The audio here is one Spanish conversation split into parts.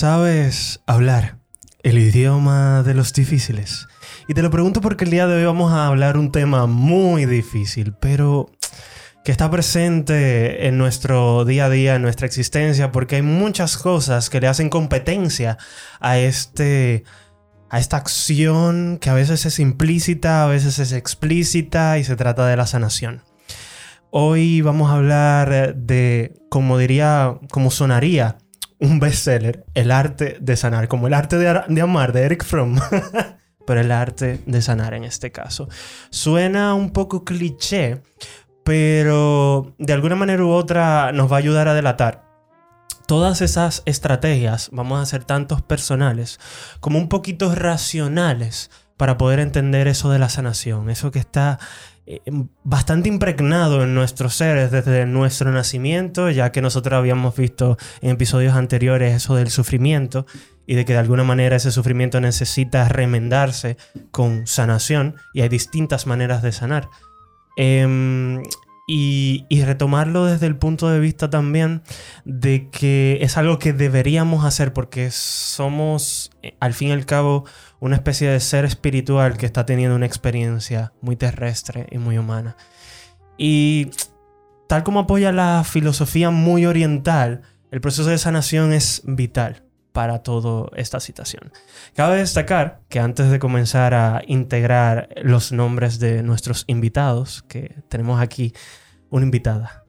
¿Sabes hablar el idioma de los difíciles? Y te lo pregunto porque el día de hoy vamos a hablar un tema muy difícil, pero que está presente en nuestro día a día, en nuestra existencia, porque hay muchas cosas que le hacen competencia a este a esta acción que a veces es implícita, a veces es explícita y se trata de la sanación. Hoy vamos a hablar de, como diría, como sonaría un bestseller, El arte de sanar, como el arte de, amar de Eric Fromm, pero el arte de sanar en este caso. Suena un poco cliché, pero de alguna manera u otra nos va a ayudar a delatar todas esas estrategias, vamos a ser tantos personales como un poquito racionales para poder entender eso de la sanación, eso que está bastante impregnado en nuestros seres desde nuestro nacimiento, ya que nosotros habíamos visto en episodios anteriores eso del sufrimiento y de que de alguna manera ese sufrimiento necesita remendarse con sanación y hay distintas maneras de sanar. Em, y, retomarlo desde el punto de vista también de que es algo que deberíamos hacer porque somos, eh, al fin y al cabo, una especie de ser espiritual que está teniendo una experiencia muy terrestre y muy humana. Y tal como apoya la filosofía muy oriental, el proceso de sanación es vital para toda esta situación. Cabe destacar que antes de comenzar a integrar los nombres de nuestros invitados, que tenemos aquí una invitada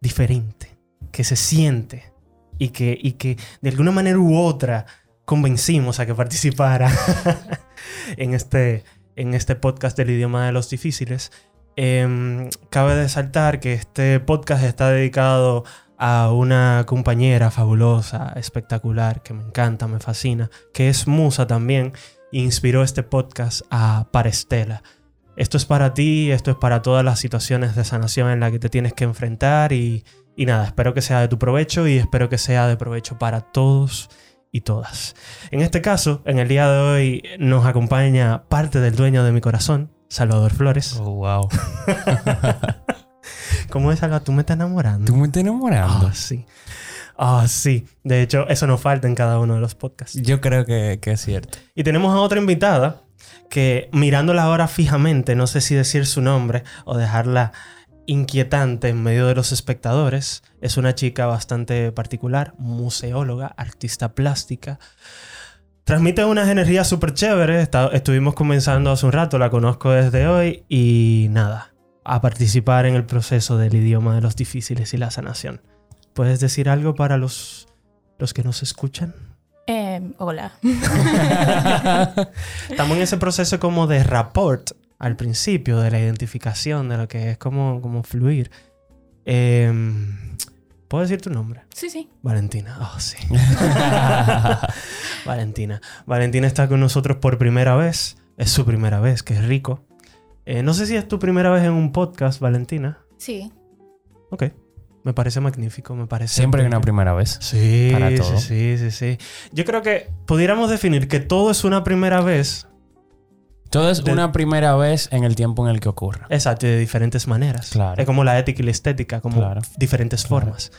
diferente, que se siente y que, y que de alguna manera u otra convencimos a que participara en, este, en este podcast del idioma de los difíciles. Em, cabe saltar que este podcast está dedicado a una compañera fabulosa, espectacular, que me encanta, me fascina, que es musa también, e inspiró este podcast a Parestela. Esto es para ti, esto es para todas las situaciones de sanación en las que te tienes que enfrentar y, y nada, espero que sea de tu provecho y espero que sea de provecho para todos y todas. En este caso, en el día de hoy nos acompaña parte del dueño de mi corazón, Salvador Flores. Oh, wow. ¿Cómo es, Salvador? ¿Tú me estás enamorando? ¿Tú me estás enamorando? Ah, sí. Ah, sí. De hecho, eso nos falta en cada uno de los podcasts. Yo creo que, que es cierto. Y tenemos a otra invitada que mirándola ahora fijamente, no sé si decir su nombre o dejarla inquietante en medio de los espectadores. Es una chica bastante particular, museóloga, artista plástica. Transmite unas energías súper chéveres. estuvimos comenzando hace un rato, la conozco desde hoy y nada, a participar en el proceso del idioma de los difíciles y la sanación. ¿Puedes decir algo para los, los que nos escuchan? Eh, hola. Estamos en ese proceso como de rapport al principio, de la identificación, de lo que es como, como fluir. Em, ¿Puedo decir tu nombre? Sí, sí. Valentina. Oh, sí. Valentina. Valentina está con nosotros por primera vez. Es su primera vez, que es rico. Eh, no sé si es tu primera vez en un podcast, Valentina. Sí. Ok. Me parece magnífico, me parece. Siempre hay una primera vez. Sí, para todo. sí, sí, sí. Yo creo que pudiéramos definir que todo es una primera vez. Todo es una primera vez en el tiempo en el que ocurre. Exacto, de diferentes maneras. Claro. Es como la ética y la estética, como diferentes formas.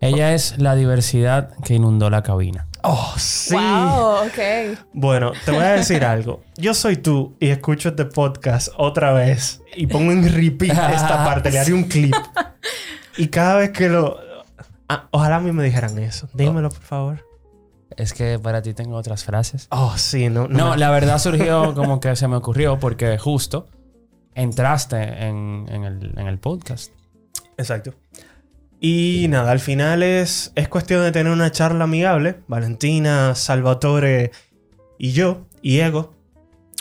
Ella es la diversidad que inundó la cabina. Oh, sí. Wow, ok. Bueno, te voy a decir algo. Yo soy tú y escucho este podcast otra vez y pongo en repeat esta parte, le haré un clip. Y cada vez que lo... Ah, ojalá a mí me dijeran eso. Dímelo, por favor. Es que para ti tengo otras frases. Oh, sí, no. No, la verdad surgió como que se me ocurrió porque justo entraste en, el, podcast. Exacto. Y nada, al final es, es cuestión de tener una charla amigable, Valentina, Salvatore y yo, y Ego,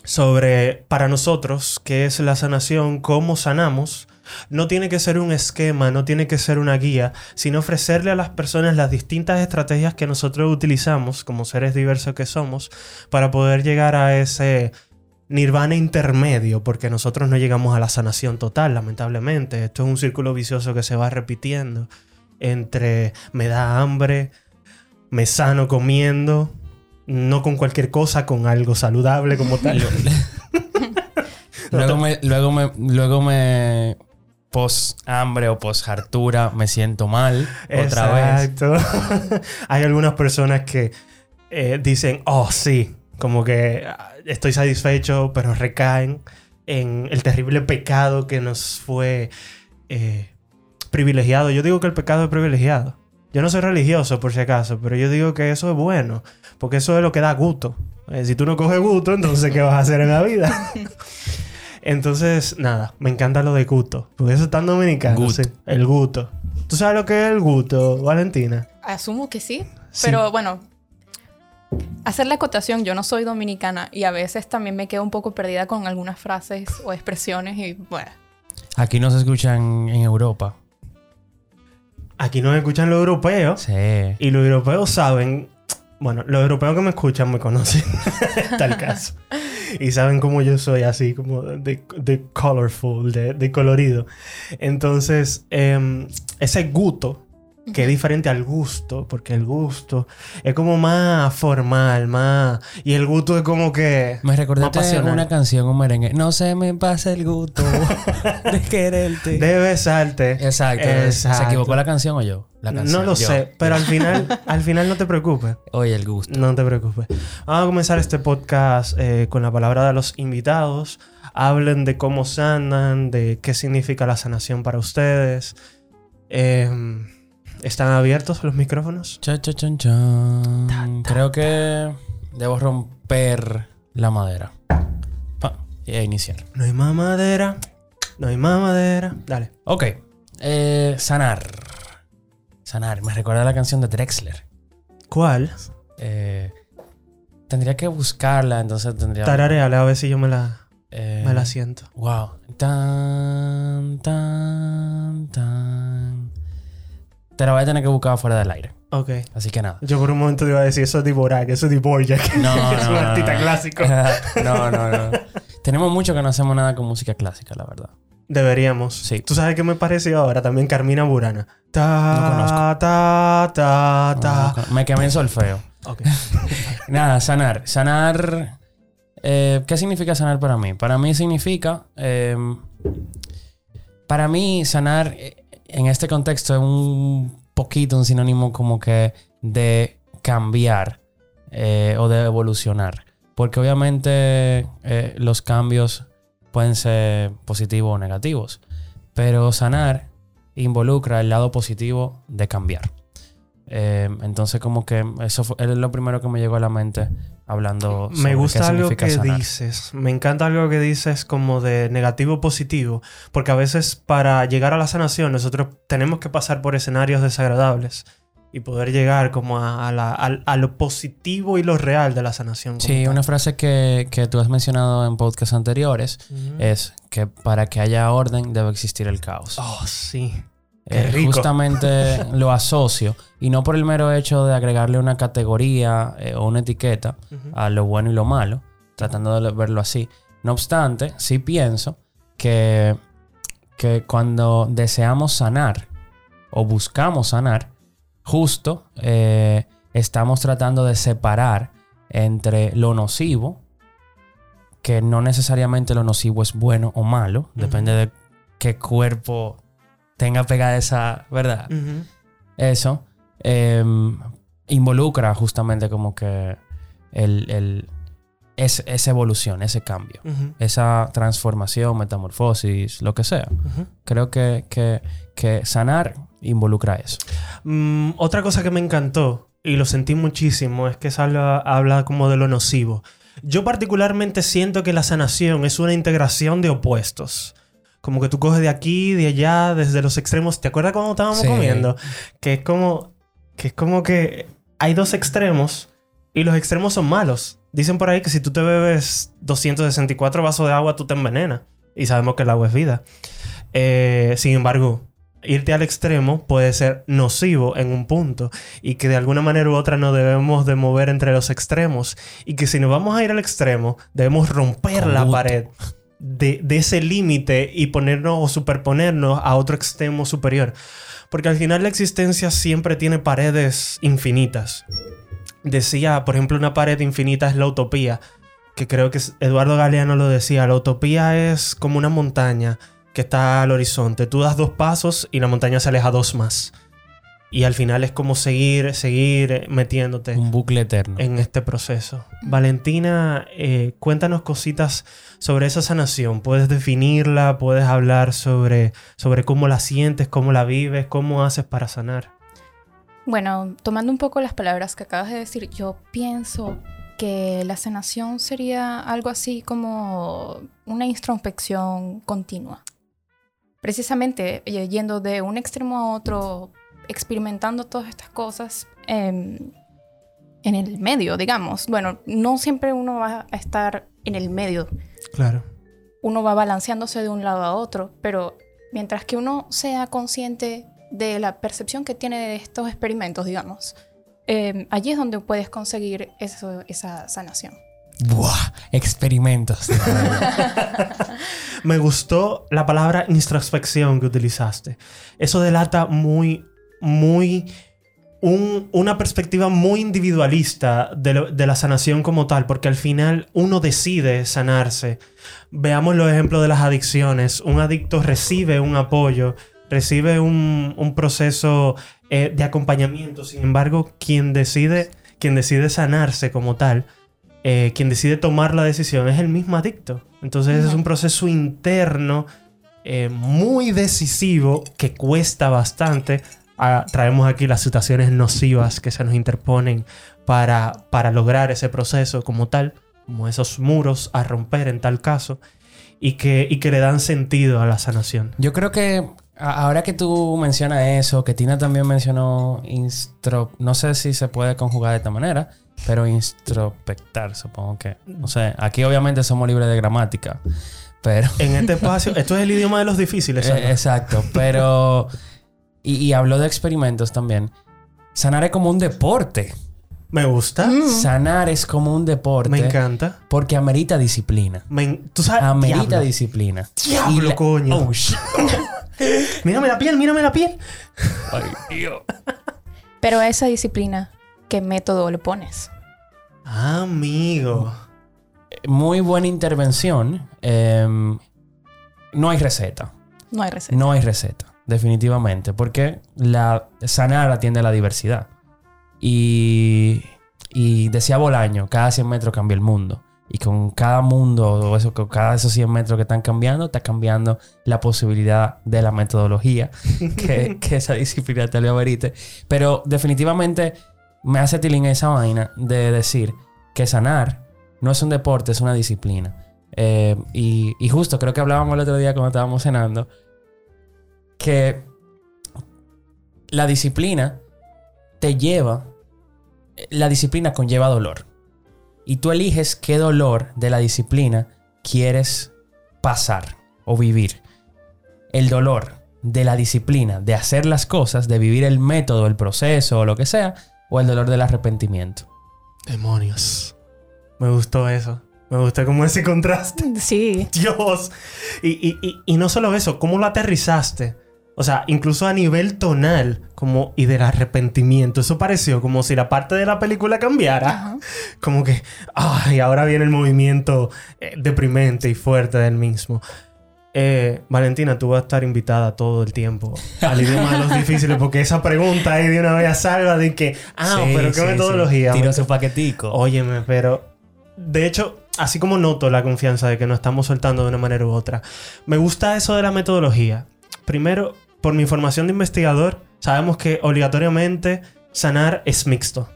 sobre para nosotros qué es la sanación, cómo sanamos no tiene que ser un esquema, no tiene que ser una guía, sino ofrecerle a las personas las distintas estrategias que nosotros utilizamos como seres diversos que somos para poder llegar a ese nirvana intermedio, porque nosotros no llegamos a la sanación total, lamentablemente. Esto es un círculo vicioso que se va repitiendo entre me da hambre, me sano comiendo, no con cualquier cosa, con algo saludable como tal. luego me, luego me, luego me, post hambre o post hartura me siento mal otra vez. Exacto. Hay algunas personas que eh, dicen, oh sí, como que ah, estoy satisfecho, pero recaen en el terrible pecado que nos fue eh, privilegiado. Yo digo que el pecado es privilegiado. Yo no soy religioso por si acaso, pero yo digo que eso es bueno, porque eso es lo que da gusto. Eh, si tú no coges gusto, entonces ¿qué vas a hacer en la vida? entonces, nada, me encanta lo de gusto, porque eso es tan dominicano. Gut. sí, el gusto. ¿Tú sabes lo que es el gusto, Valentina? Asumo que sí, Sí. pero bueno, hacer la acotación, yo no soy dominicana y a veces también me quedo un poco perdida con algunas frases o expresiones y bueno, Aquí no se escuchan en Europa. Aquí nos escuchan los europeos. Sí. Y los europeos saben, bueno, los europeos que me escuchan me conocen, tal caso. Y saben cómo yo soy así, como de, de colorful, de, de colorido. Entonces, em, ese gusto, que es diferente al gusto, porque el gusto es como más formal, más... Y el gusto es como que... Me recordaste una canción, un merengue. No se me pasa el gusto de quererte. De besarte. Exacto. ¿Se equivocó la canción o yo? La canción. No lo Yo. sé, pero al final, al final no te preocupes. Oye, el gusto. No te preocupes. Vamos a comenzar este podcast eh, con la palabra de los invitados. Hablen de cómo sanan, de qué significa la sanación para ustedes. Eh, ¿Están abiertos los micrófonos? Cha, cha, chan, chan. Creo que debo romper la madera. Pa, y iniciar. No hay más madera. No hay más madera. Dale. Ok. Eh, sanar. Sanar. Me recuerda la canción de Drexler. ¿Cuál? Eh, tendría que buscarla, entonces tendría... Tarareale a ver si yo me la, eh, me la siento. Wow. Tan, tan, tan. Te la voy a tener que buscar fuera del aire. Ok. Así que nada. Yo por un momento te iba a decir eso es Dvorak, eso es Dvorak. No, es no, un no, artista no. clásico. no, no, no. Tenemos mucho que no hacemos nada con música clásica, la verdad. Deberíamos. Sí. ¿Tú sabes qué me pareció ahora? También Carmina Burana. Ta, No conozco. ta, ta, ta. No, no, me quemé en solfeo. Ok. Nada, sanar. Sanar. eh, ¿Qué significa sanar para mí? Para mí significa. eh, para mí, sanar eh, en este contexto es un poquito un sinónimo como que de cambiar eh, o de evolucionar. Porque obviamente eh, los cambios pueden ser positivos o negativos. Pero sanar involucra el lado positivo de cambiar. Eh, entonces, como que eso fue, es lo primero que me llegó a la mente hablando sobre Me gusta qué algo que sanar. dices. Me encanta algo que dices como de negativo positivo. Porque a veces para llegar a la sanación nosotros tenemos que pasar por escenarios desagradables. Y poder llegar como a, a la- al- a lo positivo y lo real de la sanación. Sí, tal. una frase que, que tú has mencionado en podcasts anteriores es que para que haya orden debe existir el caos. Oh, sí. Eh, justamente lo asocio y no por el mero hecho de agregarle una categoría eh, o una etiqueta a lo bueno y lo malo, tratando de verlo así. No obstante, sí pienso que, que cuando deseamos sanar o buscamos sanar, justo eh, estamos tratando de separar entre lo nocivo, que no necesariamente lo nocivo es bueno o malo, depende de qué cuerpo tenga pegada esa, ¿verdad? Eso eh, involucra justamente como que el, el- es- esa evolución, ese cambio, esa transformación, metamorfosis, lo que sea. Creo que, que, que sanar involucra eso. Mm, otra cosa que me encantó y lo sentí muchísimo es que habla, habla como de lo nocivo. Yo particularmente siento que la sanación es una integración de opuestos. Como que tú coges de aquí, de allá, desde los extremos. ¿Te acuerdas cuando estábamos Sí. comiendo? Que es como que es como que hay dos extremos y los extremos son malos. Dicen por ahí que si tú te bebes 264 vasos de agua, tú te envenenas. Y sabemos que el agua es vida. Eh, sin embargo, irte al extremo puede ser nocivo en un punto y que de alguna manera u otra no debemos de mover entre los extremos y que si nos vamos a ir al extremo debemos romper Con la gusto. pared de, ese límite y ponernos o superponernos a otro extremo superior. Porque al final la existencia siempre tiene paredes infinitas. Decía, por ejemplo, una pared infinita es la utopía, que creo que Eduardo Galeano lo decía, la utopía es como una montaña que está al horizonte. Tú das dos pasos y la montaña se aleja dos más. Y al final es como seguir, seguir metiéndote Un bucle eterno. en este proceso. Valentina, eh, cuéntanos cositas sobre esa sanación. Puedes definirla, puedes hablar sobre, sobre cómo la sientes, cómo la vives, cómo haces para sanar. Bueno, tomando un poco las palabras que acabas de decir, yo pienso que la sanación sería algo así como una introspección continua. Precisamente eh, yendo de un extremo a otro, experimentando todas estas cosas em, en el medio, digamos. Bueno, no siempre uno va a estar en el medio, Claro. uno va balanceándose de un lado a otro, pero mientras que uno sea consciente de la percepción que tiene de estos experimentos, digamos, eh, allí es donde puedes conseguir eso, esa sanación. Buah, experimentos. Me gustó la palabra introspección que utilizaste. Eso delata muy, muy... un- una perspectiva muy individualista de, lo- de la sanación como tal, porque al final uno decide sanarse. Veamos los ejemplos de las adicciones. Un adicto recibe un apoyo, recibe un, un proceso eh, de acompañamiento. Sin embargo, quien decide, quien decide sanarse como tal, eh, quien decide tomar la decisión es el mismo adicto. Entonces es un proceso interno eh, muy decisivo que cuesta bastante. Ah, traemos aquí las situaciones nocivas que se nos interponen para, para lograr ese proceso como tal, como esos muros a romper en tal caso, y que, y que le dan sentido a la sanación. Yo creo que a- ahora que tú mencionas eso, que Tina también mencionó instro... No sé si se puede conjugar de esta manera, pero introspectar, supongo que. No sé, aquí obviamente somos libres de gramática, pero... En este espacio, esto es el idioma de los difíciles. Eh, Sandra. exacto, pero... Y, y habló de experimentos también. Sanar es como un deporte. Me gusta, Sanar es como un deporte. me encanta. Porque amerita disciplina. Me ¿Tú sabes? Amerita Diablo. disciplina. Diablo, Y la- coño. Oh, shit. Mírame la piel, mírame la piel. Ay, Dios. Pero a esa disciplina, ¿qué método le pones? Amigo. Muy buena intervención. Em, no hay receta. No hay receta. No hay receta, definitivamente, porque la sanar atiende a la diversidad. Y, y decía Bolaño, cada 100 metros cambia el mundo. Y con cada mundo, o eso, con cada esos 100 metros que están cambiando, está cambiando la posibilidad de la metodología que, que esa disciplina te lo amerite. Pero definitivamente me hace tilín esa vaina de decir que sanar no es un deporte, es una disciplina. Eh, y, y justo creo que hablábamos el otro día cuando estábamos cenando que la disciplina te lleva, la disciplina conlleva dolor. Y tú eliges qué dolor de la disciplina quieres pasar o vivir. El dolor de la disciplina, de hacer las cosas, de vivir el método, el proceso o lo que sea, o el dolor del arrepentimiento. Demonios. Me gustó eso. Me gustó como ese contraste. Sí. Dios. Y, y- y- y no solo eso, ¿cómo lo aterrizaste? O sea, incluso a nivel tonal, como y del arrepentimiento. Eso pareció como si la parte de la película cambiara. Ajá. Como que, ay, ahora viene el movimiento eh, deprimente y fuerte del mismo. Eh, Valentina, tú vas a estar invitada todo el tiempo al idioma de los difíciles, porque esa pregunta ahí de una vez salva de que, ah, Sí, pero qué sí, metodología. sí. Tiró su paquetico. Óyeme, pero de hecho, así como noto la confianza de que nos estamos soltando de una manera u otra, me gusta eso de la metodología. Primero, por mi formación de investigador, sabemos que obligatoriamente sanar es mixto.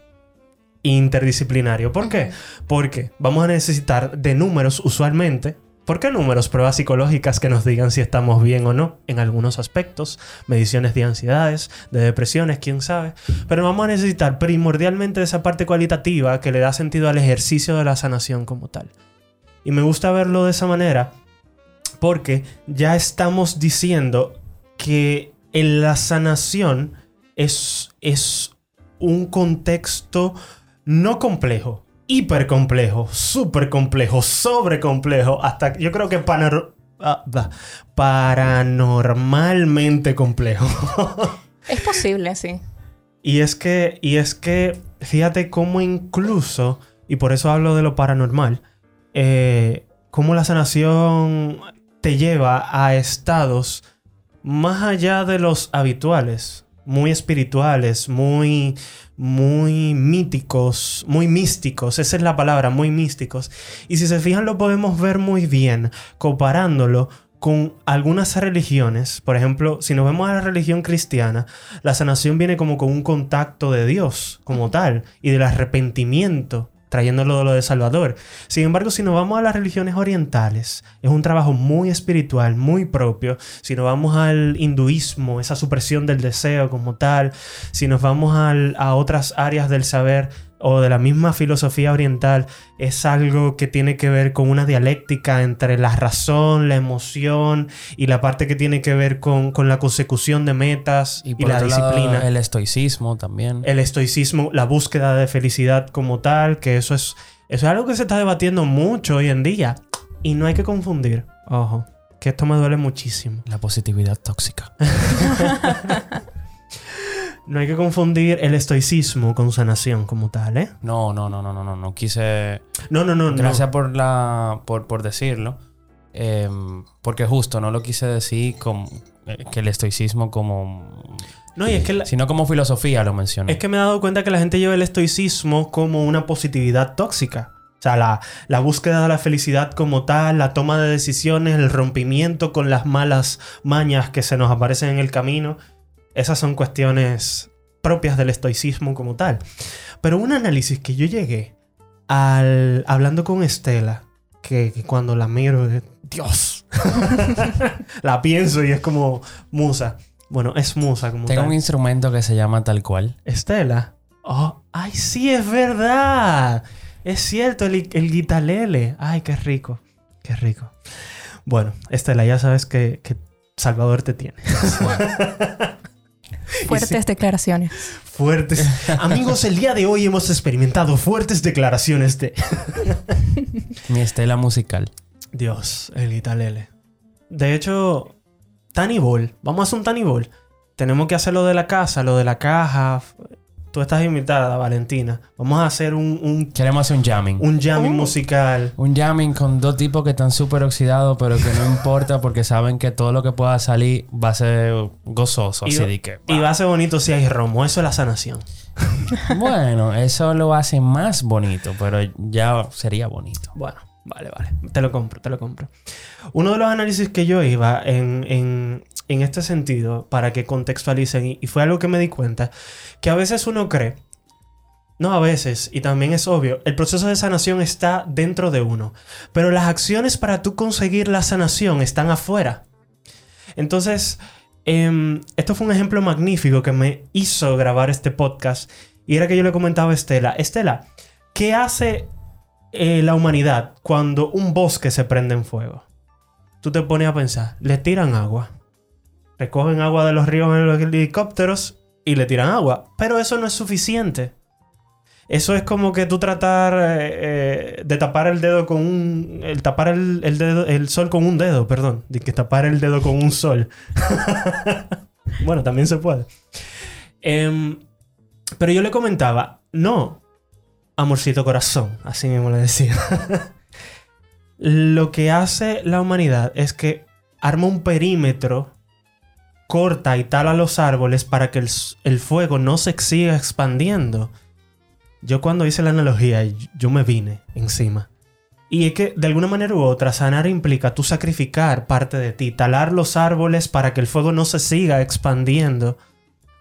Interdisciplinario. ¿Por qué? Porque vamos a necesitar de números usualmente. ¿Por qué números? Pruebas psicológicas que nos digan si estamos bien o no en algunos aspectos, mediciones de ansiedades, de depresiones, quién sabe. Pero vamos a necesitar primordialmente esa parte cualitativa que le da sentido al ejercicio de la sanación como tal. Y me gusta verlo de esa manera porque ya estamos diciendo que en la sanación es, es un contexto no complejo, hiper complejo, súper complejo, sobre complejo, hasta yo creo que panor- ah, paranormalmente complejo. Es posible, sí. Y es que, y es que, fíjate cómo incluso, y por eso hablo de lo paranormal, eh, cómo la sanación te lleva a estados más allá de los habituales. muy espirituales, muy, muy míticos, muy místicos, esa es la palabra, muy místicos. Y si se fijan lo podemos ver muy bien comparándolo con algunas religiones, por ejemplo, si nos vemos a la religión cristiana, la sanación viene como con un contacto de Dios como tal y del arrepentimiento trayéndolo de lo de Salvador. Sin embargo, si nos vamos a las religiones orientales, es un trabajo muy espiritual, muy propio. Si nos vamos al hinduismo, esa supresión del deseo como tal, si nos vamos a otras áreas del saber, o de la misma filosofía oriental es algo que tiene que ver con una dialéctica entre la razón, la emoción y la parte que tiene que ver con, la consecución de metas y, la disciplina. el estoicismo también. El estoicismo, la búsqueda de felicidad como tal, que eso es, eso es algo que se está debatiendo mucho hoy en día. Y no hay que confundir, ojo, que esto me duele muchísimo. La positividad tóxica. No hay que confundir el estoicismo con sanación como tal, ¿eh? No, no, no, no, no, no. No quise. No, no, no. Gracias por la. por, por decirlo. Em, porque justo no lo quise decir como. Eh, que el estoicismo como. No, y es que sino como filosofía lo mencioné. Es que me he dado cuenta que la gente lleva el estoicismo como una positividad tóxica. O sea, la, la, búsqueda de la felicidad como tal, la toma de decisiones, el rompimiento con las malas mañas que se nos aparecen en el camino. Esas son cuestiones propias del estoicismo como tal. Pero un análisis que yo llegué al hablando con Estela, que, cuando la miro, Dios, la pienso y es como musa. Bueno, es musa como Tengo un instrumento que se llama tal cual. Estela. Oh, ay, sí, es verdad. Es cierto, el, el guitalele. Ay, qué rico. Qué rico. Bueno, Estela, ya sabes que, que Salvador te tiene. Fuertes declaraciones. Fuertes. Amigos, el día de hoy hemos experimentado fuertes declaraciones de. Mi estela musical. Dios, el guitalele. De hecho, Tiny Ball. Vamos a hacer un Tiny Ball. Tenemos que hacer lo de la casa, lo de la caja, Tú estás invitada, Valentina. Vamos a hacer un... Queremos hacer un jamming. Un jamming oh. musical. Un jamming con dos tipos que están súper oxidados, pero que no importa porque saben que todo lo que pueda salir va a ser gozoso. Y, así que... Y va a ser bonito si hay romo. Eso es la sanación. bueno, eso lo hace más bonito, pero ya sería bonito. Bueno. Vale, vale. Te lo compro, te lo compro. Uno de los análisis que yo iba en, en, en este sentido, para que contextualicen, y, fue algo que me di cuenta, que a veces uno cree, no a veces, y también es obvio, el proceso de sanación está dentro de uno, pero las acciones para tú conseguir la sanación están afuera. Entonces, em, esto fue un ejemplo magnífico que me hizo grabar este podcast, y era que yo le comentaba a Estela, Estela, ¿qué hace eh, la humanidad cuando un bosque se prende en fuego? Tú te pones a pensar, le tiran agua, recogen agua de los ríos en los helicópteros y le tiran agua, pero eso no es suficiente. Eso es como que tú tratar eh, eh, de tapar el dedo con un. El tapar el, el sol con un dedo, perdón. De que tapar el dedo con un sol. bueno, también se puede. Em, pero yo le comentaba, no, amorcito corazón, así mismo le decía. Lo que hace la humanidad es que arma un perímetro, corta y tala los árboles para que el, fuego no se siga expandiendo. Yo cuando hice la analogía, yo me vine encima. Y es que de alguna manera u otra, sanar implica tú sacrificar parte de ti, talar los árboles para que el fuego no se siga expandiendo.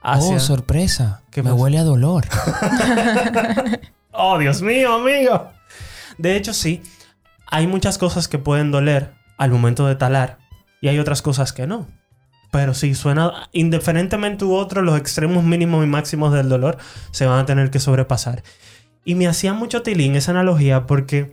Oh, sorpresa. Que me huele a dolor. Oh, Dios mío, amigo. De hecho, sí. Hay muchas cosas que pueden doler al momento de talar y hay otras cosas que no. Pero sí, suena, indiferentemente u otro, los extremos mínimos y máximos del dolor se van a tener que sobrepasar. Y me hacía mucho tilín esa analogía porque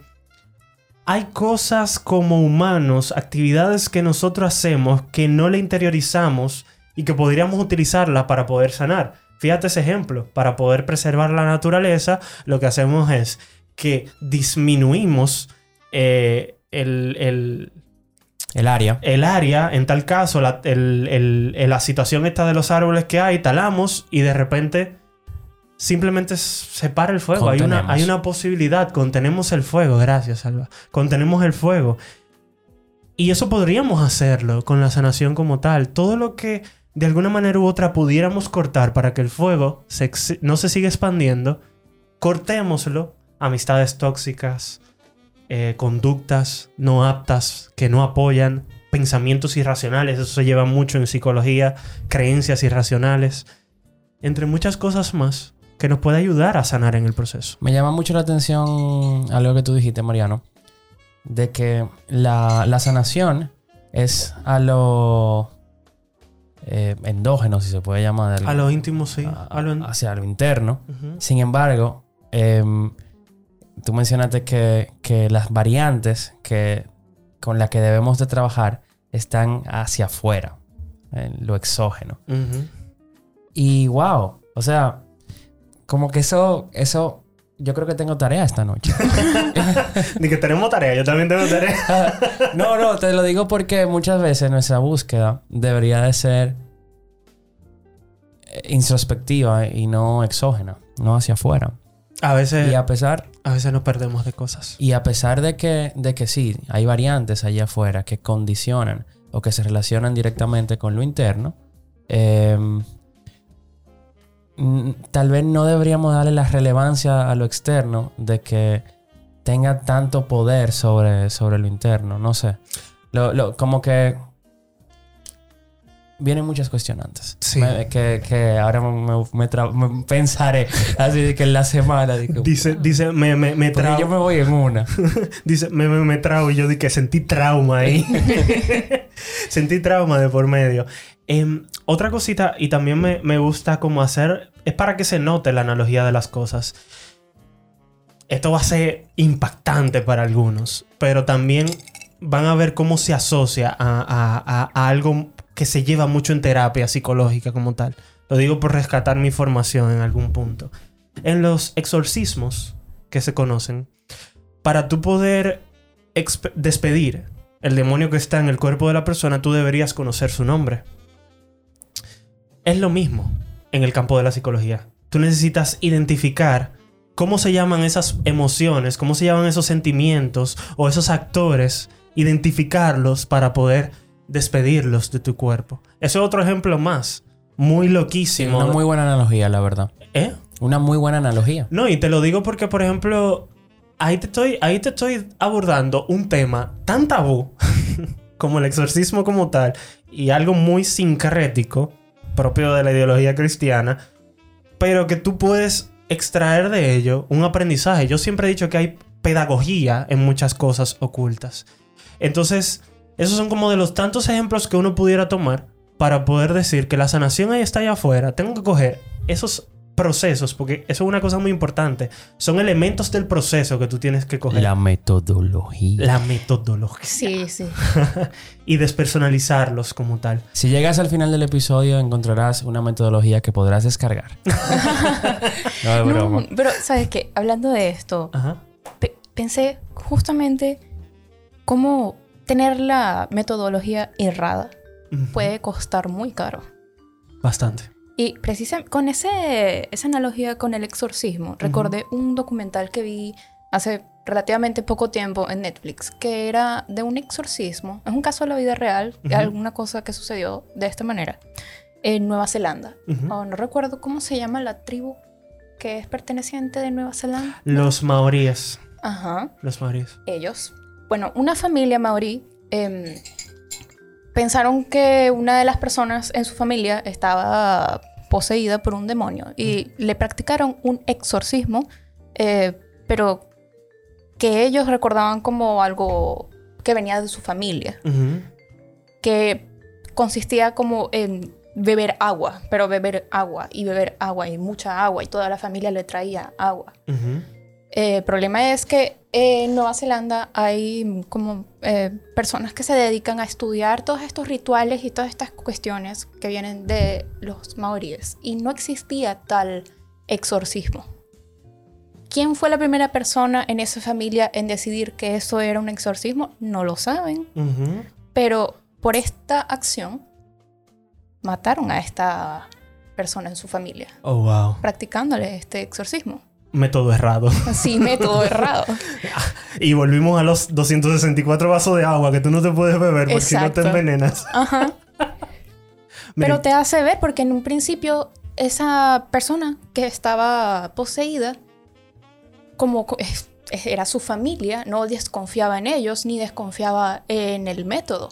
hay cosas como humanos, actividades que nosotros hacemos que no le interiorizamos y que podríamos utilizarla para poder sanar. Fíjate ese ejemplo. Para poder preservar la naturaleza, lo que hacemos es que disminuimos eh, el, el, área. El área, en tal caso, la, la situación esta de los árboles que hay, talamos y de repente simplemente se para el fuego. Hay una, hay una, posibilidad. Contenemos el fuego. Gracias, Salva. Contenemos el fuego. Y eso podríamos hacerlo con la sanación como tal. Todo lo que de alguna manera u otra pudiéramos cortar para que el fuego se no se siga expandiendo, cortémoslo. Amistades tóxicas, eh, conductas no aptas que no apoyan, pensamientos irracionales, eso se lleva mucho en psicología, creencias irracionales, entre muchas cosas más que nos puede ayudar a sanar en el proceso. Me llama mucho la atención algo que tú dijiste, Mariano, de que la, la sanación es a lo eh, endógeno, si se puede llamar, A lo íntimo, sí. a- A lo hacia lo interno. Sin embargo, em, tú mencionaste que, que las variantes que, con las que debemos de trabajar están hacia afuera, en lo exógeno. Y wow, o sea, como que eso, eso, yo creo que tengo tarea esta noche. Ni que tenemos tarea, yo también tengo tarea. no, no, te lo digo porque muchas veces nuestra búsqueda debería de ser eh, introspectiva y no exógena, no hacia afuera. A veces, Y a pesar, a veces nos perdemos de cosas. y a pesar de que, de que sí, hay variantes allá afuera que condicionan o que se relacionan directamente con lo interno, em, tal vez no deberíamos darle la relevancia a lo externo de que tenga tanto poder sobre, sobre lo interno. No sé. Como que vienen muchas cuestionantes. Sí. Me- que, que ahora me, me- tra- me pensaré así de que en la semana. Dice, dice, me, me, me porque trau- yo me voy en una. Dice, me, me, me trau y yo di que sentí trauma ahí. sentí trauma de por medio. Em, otra cosita, y también me, me gusta como hacer, es para que se note la analogía de las cosas. Esto va a ser impactante para algunos, pero también van a ver cómo se asocia a, a- a- a algo que se lleva mucho en terapia psicológica como tal. Lo digo por rescatar mi formación en algún punto. En los exorcismos que se conocen, para tú poder despedir el demonio que está en el cuerpo de la persona, tú deberías conocer su nombre. Es lo mismo en el campo de la psicología. Tú necesitas identificar cómo se llaman esas emociones, cómo se llaman esos sentimientos o esos actores, identificarlos para poder despedirlos de tu cuerpo. Eso es otro ejemplo más, muy Sí, loquísimo. una muy buena analogía, la verdad. ¿Eh? Una muy buena analogía. No, y te lo digo porque, por ejemplo, ahí te estoy, ahí te estoy abordando un tema tan tabú como el exorcismo como tal y algo muy sincrético propio de la ideología cristiana, pero que tú puedes extraer de ello un aprendizaje. Yo siempre he dicho que hay pedagogía en muchas cosas ocultas. Entonces, esos son como de los tantos ejemplos que uno pudiera tomar para poder decir que la sanación ahí está allá afuera. Tengo que coger esos procesos, porque eso es una cosa muy importante. Son elementos del proceso que tú tienes que coger. La metodología. La metodología. Sí, sí. Y despersonalizarlos como tal. Si llegas al final del episodio, encontrarás una metodología que podrás descargar. no es broma. No, pero, ¿sabes qué? Hablando de esto, Ajá. pe- pensé justamente cómo tener la metodología errada puede costar muy caro. Bastante. Y precisamente con ese, esa analogía con el exorcismo, recordé un documental que vi hace relativamente poco tiempo en Netflix, que era de un exorcismo. Es un caso de la vida real, de Ujú. alguna cosa que sucedió de esta manera, en Nueva Zelanda. Ujú. Oh, no recuerdo cómo se llama la tribu que es perteneciente de Nueva Zelanda. Los maoríes. Ajá Los maoríes. ellos. Bueno, una familia maorí em, pensaron que una de las personas en su familia estaba poseída por un demonio y le practicaron un exorcismo, eh, pero que ellos recordaban como algo que venía de su familia, que consistía como en beber agua, pero beber agua y beber agua y mucha agua y toda la familia le traía agua. Eh, el problema es que en Nueva Zelanda hay como eh, personas que se dedican a estudiar todos estos rituales y todas estas cuestiones que vienen de los maoríes y no existía tal exorcismo. ¿Quién fue la primera persona en esa familia en decidir que eso era un exorcismo? No lo saben, Ujú. pero por esta acción mataron a esta persona en su familia, Oh, wow. practicándole este exorcismo. Método errado. Sí, método errado. Y volvimos a los 264 vasos de agua que tú no te puedes beber porque si no te envenenas. Ajá. Pero te hace ver porque en un principio esa persona que estaba poseída, como era su familia, no desconfiaba en ellos ni desconfiaba en el método.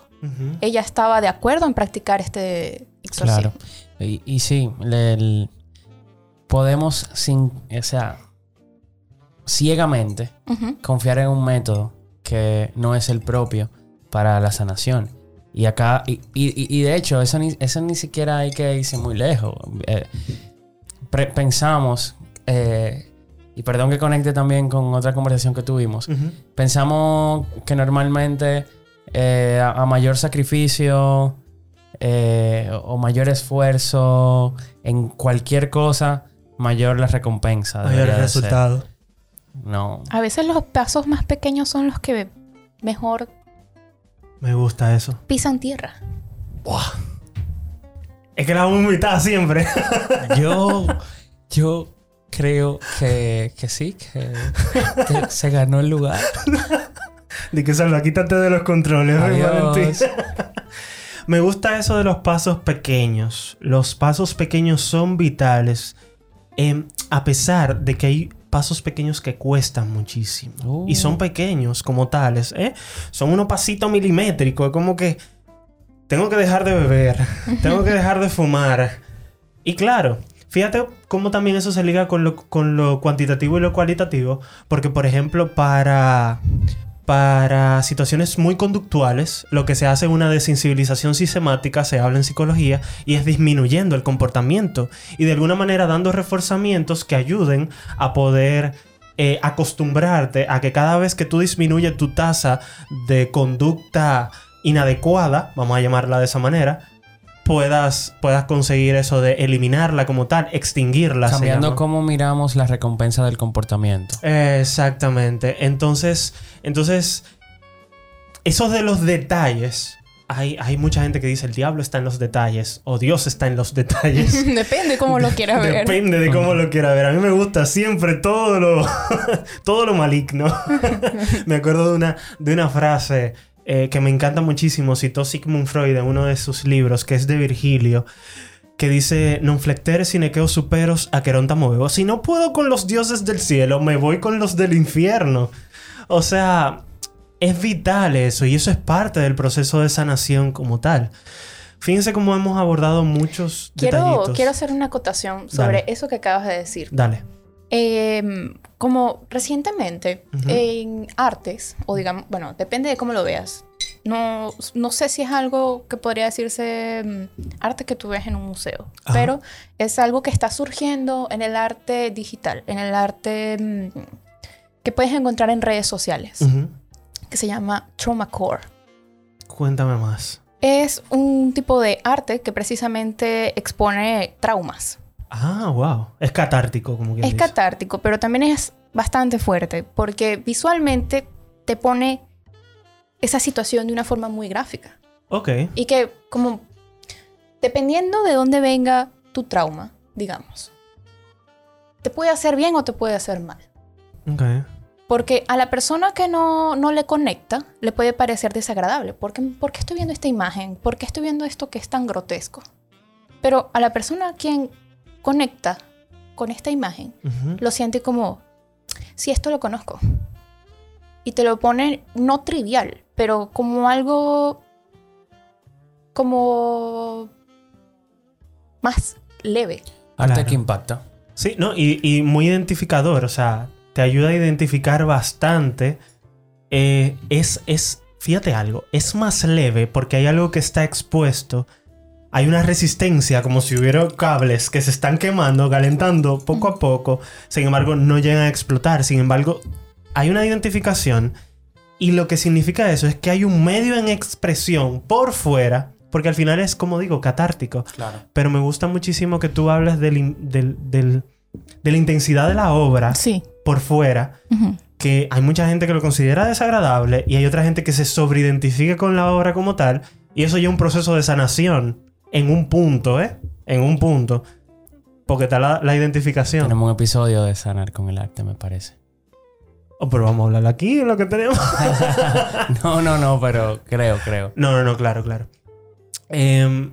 Ella estaba de acuerdo en practicar este exorcismo. Claro. Y, y sí, el- podemos sin, o sea, ciegamente Ujú. confiar en un método que no es el propio para la sanación. Y acá, y, y- y de hecho, eso ni, eso ni siquiera hay que irse muy lejos. Eh, pensamos, eh, y perdón que conecte también con otra conversación que tuvimos, Ujú. pensamos que normalmente eh, a, a mayor sacrificio eh, o mayor esfuerzo en cualquier cosa, mayor la recompensa. Mayor debería de ser. No. A veces los pasos más pequeños son los que mejor Me gusta eso. pisan tierra. Buah. Es que la invitar siempre. Yo, yo creo que, que sí, que, que se ganó el lugar. de que salva, quítate de los controles. Valentín. Me gusta eso de los pasos pequeños. Los pasos pequeños son vitales. em, a pesar de que hay pasos pequeños que cuestan muchísimo. Y son pequeños como tales. ¿eh? Son unos pasitos milimétricos. Es como que tengo que dejar de beber. tengo que dejar de fumar. Y claro, fíjate cómo también eso se liga con lo, con lo cuantitativo y lo cualitativo. Porque, por ejemplo, para, para situaciones muy conductuales, lo que se hace es una desensibilización sistemática, se habla en psicología, y es disminuyendo el comportamiento y de alguna manera dando reforzamientos que ayuden a poder eh, acostumbrarte a que cada vez que tú disminuyes tu tasa de conducta inadecuada, vamos a llamarla de esa manera, puedas, puedas conseguir eso de eliminarla como tal, extinguirla. Cambiando cómo miramos la recompensa del comportamiento. Exactamente. Entonces, entonces, eso de los detalles. Hay, hay mucha gente que dice el diablo está en los detalles o Dios está en los detalles. Depende cómo lo quieras ver. Depende de cómo lo quiera ver. A mí me gusta siempre todo lo, todo lo maligno. me acuerdo de una, de una frase eh, que me encanta muchísimo. Citó Sigmund Freud en uno de sus libros, que es de Virgilio, que dice: Non flectere sine queo superos a queronta moveo. Si no puedo con los dioses del cielo, me voy con los del infierno. O sea, es vital eso y eso es parte del proceso de sanación como tal. Fíjense cómo hemos abordado muchos Quiero, detallitos. quiero hacer una acotación sobre Dale. eso que acabas de decir. Dale. Eh, como recientemente Ujú. en artes, o digamos, bueno, depende de cómo lo veas. No, no sé si es algo que podría decirse mm, arte que tú ves en un museo, Ajá. pero es algo que está surgiendo en el arte digital, en el arte mm, que puedes encontrar en redes sociales, Ujú. que se llama trauma core. Cuéntame más. Es un tipo de arte que precisamente expone traumas. Ah, wow. Es catártico, como que Es catártico, pero también es bastante fuerte porque visualmente te pone esa situación de una forma muy gráfica. Ok. Y que como dependiendo de dónde venga tu trauma, digamos, te puede hacer bien o te puede hacer mal. Ok. Porque a la persona que no, no le conecta, le puede parecer desagradable. ¿Por qué, por qué estoy viendo esta imagen? ¿Por qué estoy viendo esto que es tan grotesco? Pero a la persona a quien conecta con esta imagen, lo siente como, si esto lo conozco. Y te lo pone no trivial, pero como algo como más leve. Claro. que impacta. Sí, no, y, y muy identificador, o sea, te ayuda a identificar bastante. Eh, es, es, fíjate algo, es más leve porque hay algo que está expuesto. Hay una resistencia, como si hubiera cables que se están quemando, calentando poco a poco. Sin embargo, no llegan a explotar. Sin embargo, hay una identificación. Y lo que significa eso es que hay un medio en expresión por fuera. Porque al final es, como digo, catártico. Claro. Pero me gusta muchísimo que tú hables del in- del- del- de la intensidad de la obra Sí. por fuera. Que hay mucha gente que lo considera desagradable y hay otra gente que se sobreidentifica con la obra como tal. Y eso ya es un proceso de sanación en un punto, ¿eh? En un punto. Porque está la, la identificación. Tenemos un episodio de sanar con el arte, me parece. Oh, pero vamos a hablar aquí en lo que tenemos. no, no, no, pero creo, creo. No, no, no, claro, claro. Em,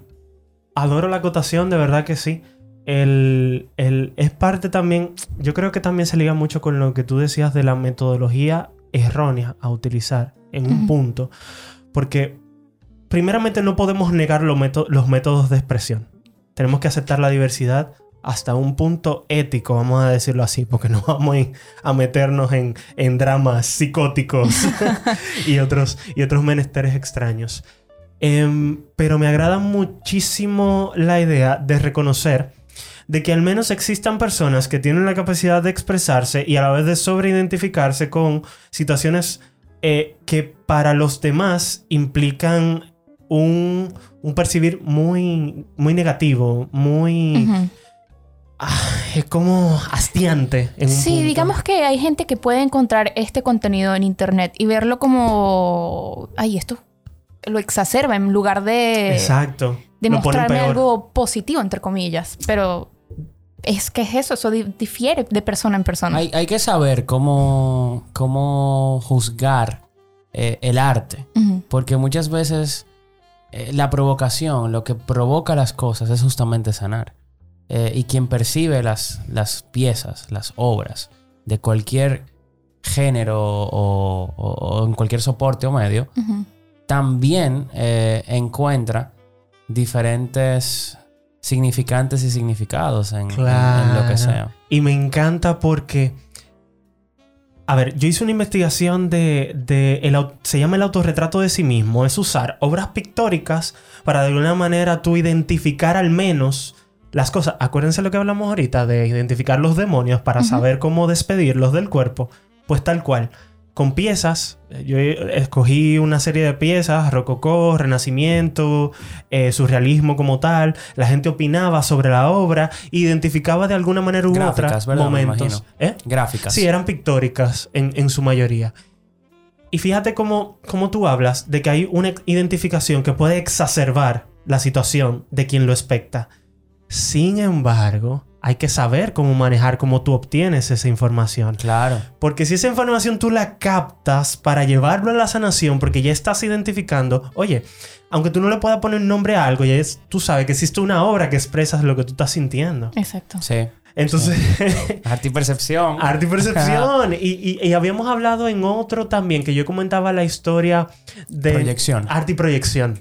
adoro la acotación, de verdad que sí. El, el- es parte también, yo creo que también se liga mucho con lo que tú decías de la metodología errónea a utilizar en un punto. Porque primeramente no podemos negar lo meto- los métodos de expresión. Tenemos que aceptar la diversidad hasta un punto ético, vamos a decirlo así, porque no vamos a meternos en, en dramas psicóticos y, otros, y otros menesteres extraños. Em, pero me agrada muchísimo la idea de reconocer de que al menos existan personas que tienen la capacidad de expresarse y a la vez de sobreidentificarse con situaciones eh, que para los demás implican un, un percibir muy, muy negativo, muy... Ah, es como hastiante. En un Sí, punto. digamos que hay gente que puede encontrar este contenido en internet y verlo como, ay, esto lo exacerba en lugar de, Exacto. de Lo mostrarme algo positivo, entre comillas. Pero es que es eso, eso di- difiere de persona en persona. Hay, hay que saber cómo, cómo juzgar eh, el arte. Porque muchas veces eh, la provocación, lo que provoca las cosas es justamente sanar. Eh, y quien percibe las, las piezas, las obras de cualquier género o, o- o en cualquier soporte o medio, también eh, encuentra diferentes significantes y significados en, en- en lo que sea. Y me encanta porque. A ver, yo hice una investigación de. de el se llama el autorretrato de sí mismo. Es usar obras pictóricas para de alguna manera tú identificar al menos las cosas. Acuérdense lo que hablamos ahorita de identificar los demonios para saber cómo despedirlos del cuerpo. Pues tal cual. Con piezas, yo escogí una serie de piezas, rococó, renacimiento, eh, surrealismo como tal. La gente opinaba sobre la obra, identificaba de alguna manera u Gráficas, otra ¿verdad? Me momentos. ¿Eh? Gráficas. Sí, eran pictóricas en, en su mayoría. Y fíjate cómo, cómo tú hablas de que hay una identificación que puede exacerbar la situación de quien lo expecta. Sin embargo, hay que saber cómo manejar, cómo tú obtienes esa información. Claro. Porque si esa información tú la captas para llevarlo a la sanación, porque ya estás identificando, oye, aunque tú no le puedas poner un nombre a algo, ya es- tú sabes que existe una obra que expresa lo que tú estás sintiendo. Exacto. Sí. Entonces, Arte y percepción. arte y percepción. y, y- y habíamos hablado en otro también, que yo comentaba la historia de Proyección. arte y proyección.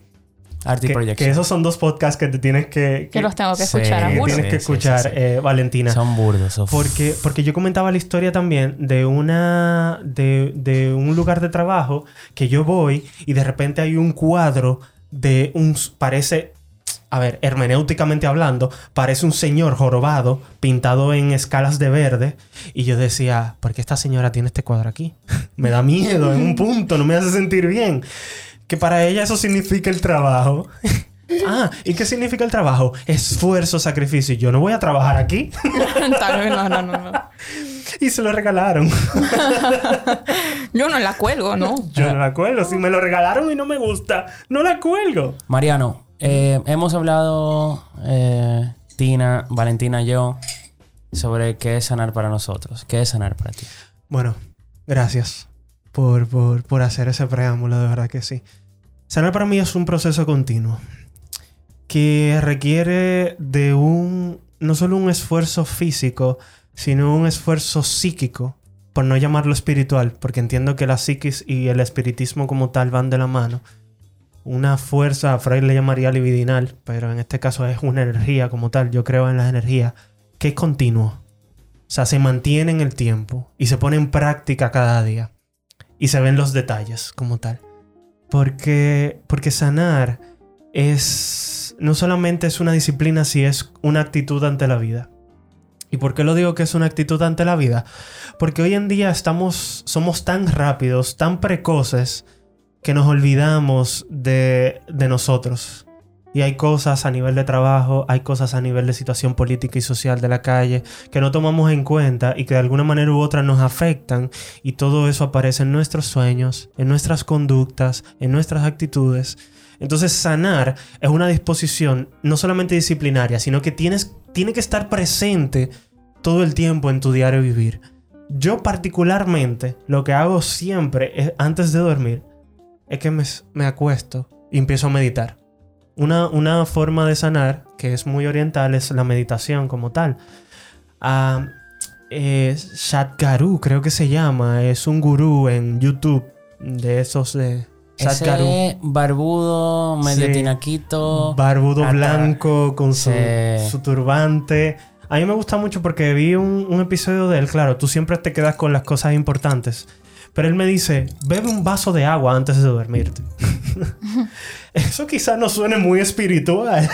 Arte y Que, proyección. que esos son dos podcasts que te tienes que... Que los tengo que Sí, escuchar, que a juro. tienes que Sí, sí, escuchar, sí, sí. eh, Valentina. Son burdos. uf. Porque, porque yo comentaba la historia también de una. De, de un lugar de trabajo que yo voy y de repente hay un cuadro de un. Parece. A ver, hermenéuticamente hablando, parece un señor jorobado pintado en escalas de verde. Y yo decía, ¿por qué esta señora tiene este cuadro aquí? me da miedo en un punto, no me hace sentir bien. Que para ella eso significa el trabajo. ah, ¿y qué significa el trabajo? Esfuerzo, sacrificio. Yo no voy a trabajar aquí. Tal vez no, no, no, no. Y se lo regalaron. Yo no la cuelgo, ¿no? Yo no la cuelgo. Si me lo regalaron y no me gusta, no la cuelgo. Mariano, eh, hemos hablado, eh, Tina, Valentina y yo, sobre qué es sanar para nosotros. ¿Qué es sanar para ti? Bueno, gracias por, por, por hacer ese preámbulo, de verdad que sí. Sanar para mí es un proceso continuo que requiere de un, no solo un esfuerzo físico, sino un esfuerzo psíquico, por no llamarlo espiritual, porque entiendo que la psiquis y el espiritismo como tal van de la mano. Una fuerza, a Freud le llamaría libidinal, pero en este caso es una energía como tal, yo creo en las energías, que es continuo. O sea, se mantiene en el tiempo y se pone en práctica cada día. Y se ven los detalles como tal. Porque, porque sanar es no solamente es una disciplina, si es una actitud ante la vida. ¿Y por qué lo digo que es una actitud ante la vida? Porque hoy en día estamos, somos tan rápidos, tan precoces, que nos olvidamos de, de nosotros. Y hay cosas a nivel de trabajo, hay cosas a nivel de situación política y social de la calle que no tomamos en cuenta y que de alguna manera u otra nos afectan. Y todo eso aparece en nuestros sueños, en nuestras conductas, en nuestras actitudes. Entonces sanar es una disposición no solamente disciplinaria, sino que tienes, tiene que estar presente todo el tiempo en tu diario vivir. Yo particularmente lo que hago siempre es, antes de dormir es que me, me acuesto y empiezo a meditar. Una, una forma de sanar que es muy oriental es la meditación como tal. Ah, eh, creo que se llama, es un gurú en YouTube de esos de Sadhguru. Ese barbudo, medio Sí. tinaquito. Barbudo blanco con su, Sí. su turbante. A mí me gusta mucho porque vi un, un episodio de él. Claro, tú siempre te quedas con las cosas importantes. Pero él me dice, bebe un vaso de agua antes de dormirte. Eso quizás no suene muy espiritual.